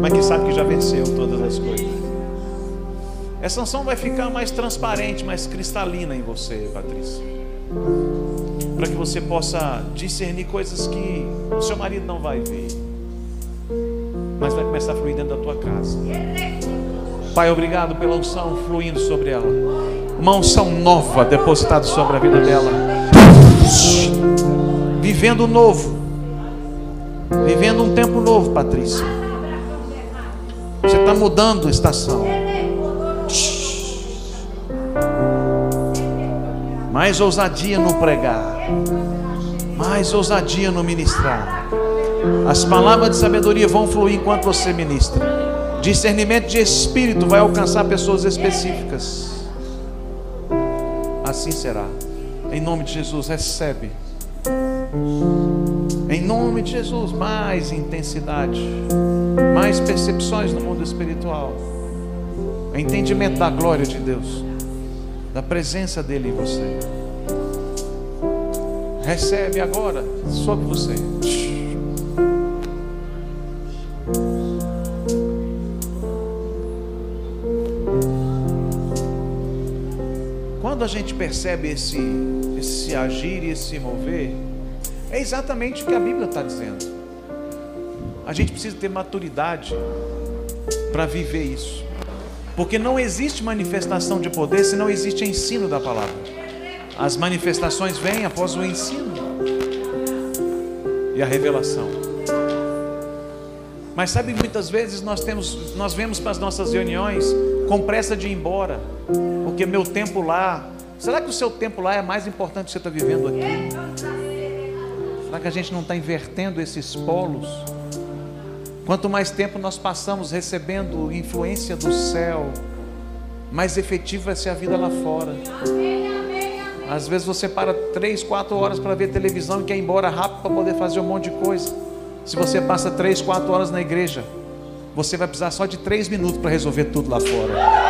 mas que sabe que já venceu todas as coisas. Essa unção vai ficar mais transparente, mais cristalina em você, Patrícia para que você possa discernir coisas que o seu marido não vai ver, mas vai começar a fluir dentro da tua casa. Pai, obrigado pela unção fluindo sobre ela, uma unção nova depositada sobre a vida dela, vivendo o novo, vivendo um tempo novo, Patrícia. Você está mudando estação. mais ousadia no pregar, mais ousadia no ministrar. As palavras de sabedoria vão fluir enquanto você ministra. Discernimento de espírito vai alcançar pessoas específicas. Assim será. Em nome de Jesus, recebe. Em nome de Jesus, mais intensidade, mais percepções no mundo espiritual, entendimento da glória de Deus da presença dele em você. Recebe agora sobre você. A gente percebe esse, esse agir e esse mover, é exatamente o que a Bíblia está dizendo. A gente precisa ter maturidade para viver isso. Porque não existe manifestação de poder se não existe ensino da palavra. As manifestações vêm após o ensino e a revelação. Mas sabe muitas vezes nós temos, nós vemos para as nossas reuniões com pressa de ir embora, porque meu tempo lá. Será que o seu tempo lá é mais importante que você está vivendo aqui? Será que a gente não está invertendo esses polos? Quanto mais tempo nós passamos recebendo influência do céu, mais efetiva vai ser a vida lá fora. Às vezes você para três, quatro horas para ver televisão e quer ir embora rápido para poder fazer um monte de coisa. Se você passa três, quatro horas na igreja, você vai precisar só de três minutos para resolver tudo lá fora.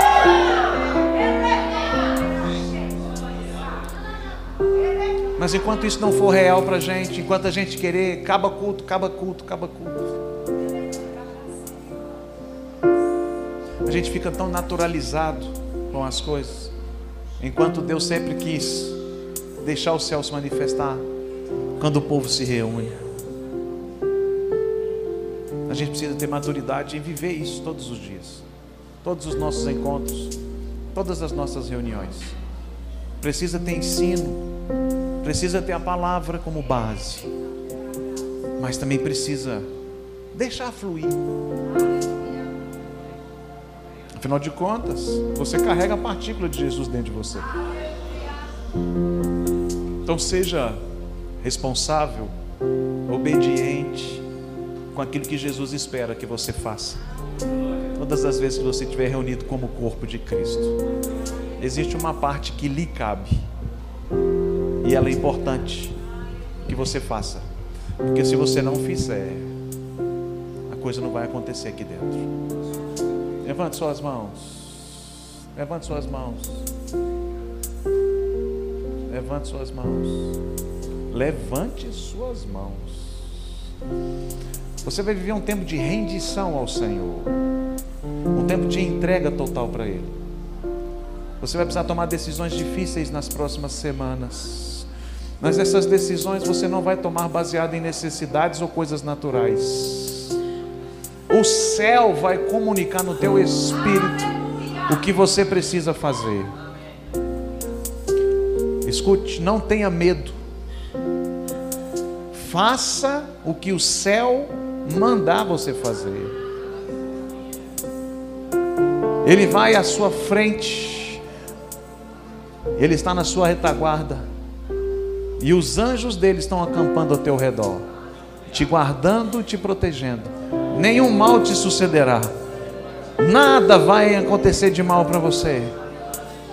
Mas enquanto isso não for real para a gente, enquanto a gente querer, acaba culto, acaba culto, acaba culto. A gente fica tão naturalizado com as coisas, enquanto Deus sempre quis deixar o céu se manifestar quando o povo se reúne. A gente precisa ter maturidade em viver isso todos os dias, todos os nossos encontros, todas as nossas reuniões. Precisa ter ensino, precisa ter a palavra como base, mas também precisa deixar fluir. Afinal de contas, você carrega a partícula de Jesus dentro de você. Então seja responsável, obediente com aquilo que Jesus espera que você faça. Todas as vezes que você estiver reunido como corpo de Cristo, existe uma parte que lhe cabe. E ela é importante que você faça. Porque se você não fizer, a coisa não vai acontecer aqui dentro. Levante suas mãos. Levante suas mãos. Levante suas mãos. Levante suas mãos. Você vai viver um tempo de rendição ao Senhor. Um tempo de entrega total para Ele. Você vai precisar tomar decisões difíceis nas próximas semanas. Mas essas decisões você não vai tomar baseado em necessidades ou coisas naturais o céu vai comunicar no teu espírito o que você precisa fazer. Escute, não tenha medo. Faça o que o céu mandar você fazer. Ele vai à sua frente, Ele está na sua retaguarda, e os anjos dele estão acampando ao teu redor, te guardando, te protegendo. Nenhum mal te sucederá, nada vai acontecer de mal para você.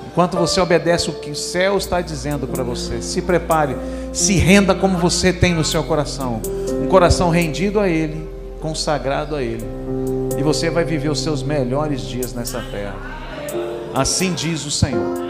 Enquanto você obedece o que o céu está dizendo para você, se prepare, se renda como você tem no seu coração, um coração rendido a Ele, consagrado a Ele, e você vai viver os seus melhores dias nessa terra. Assim diz o Senhor.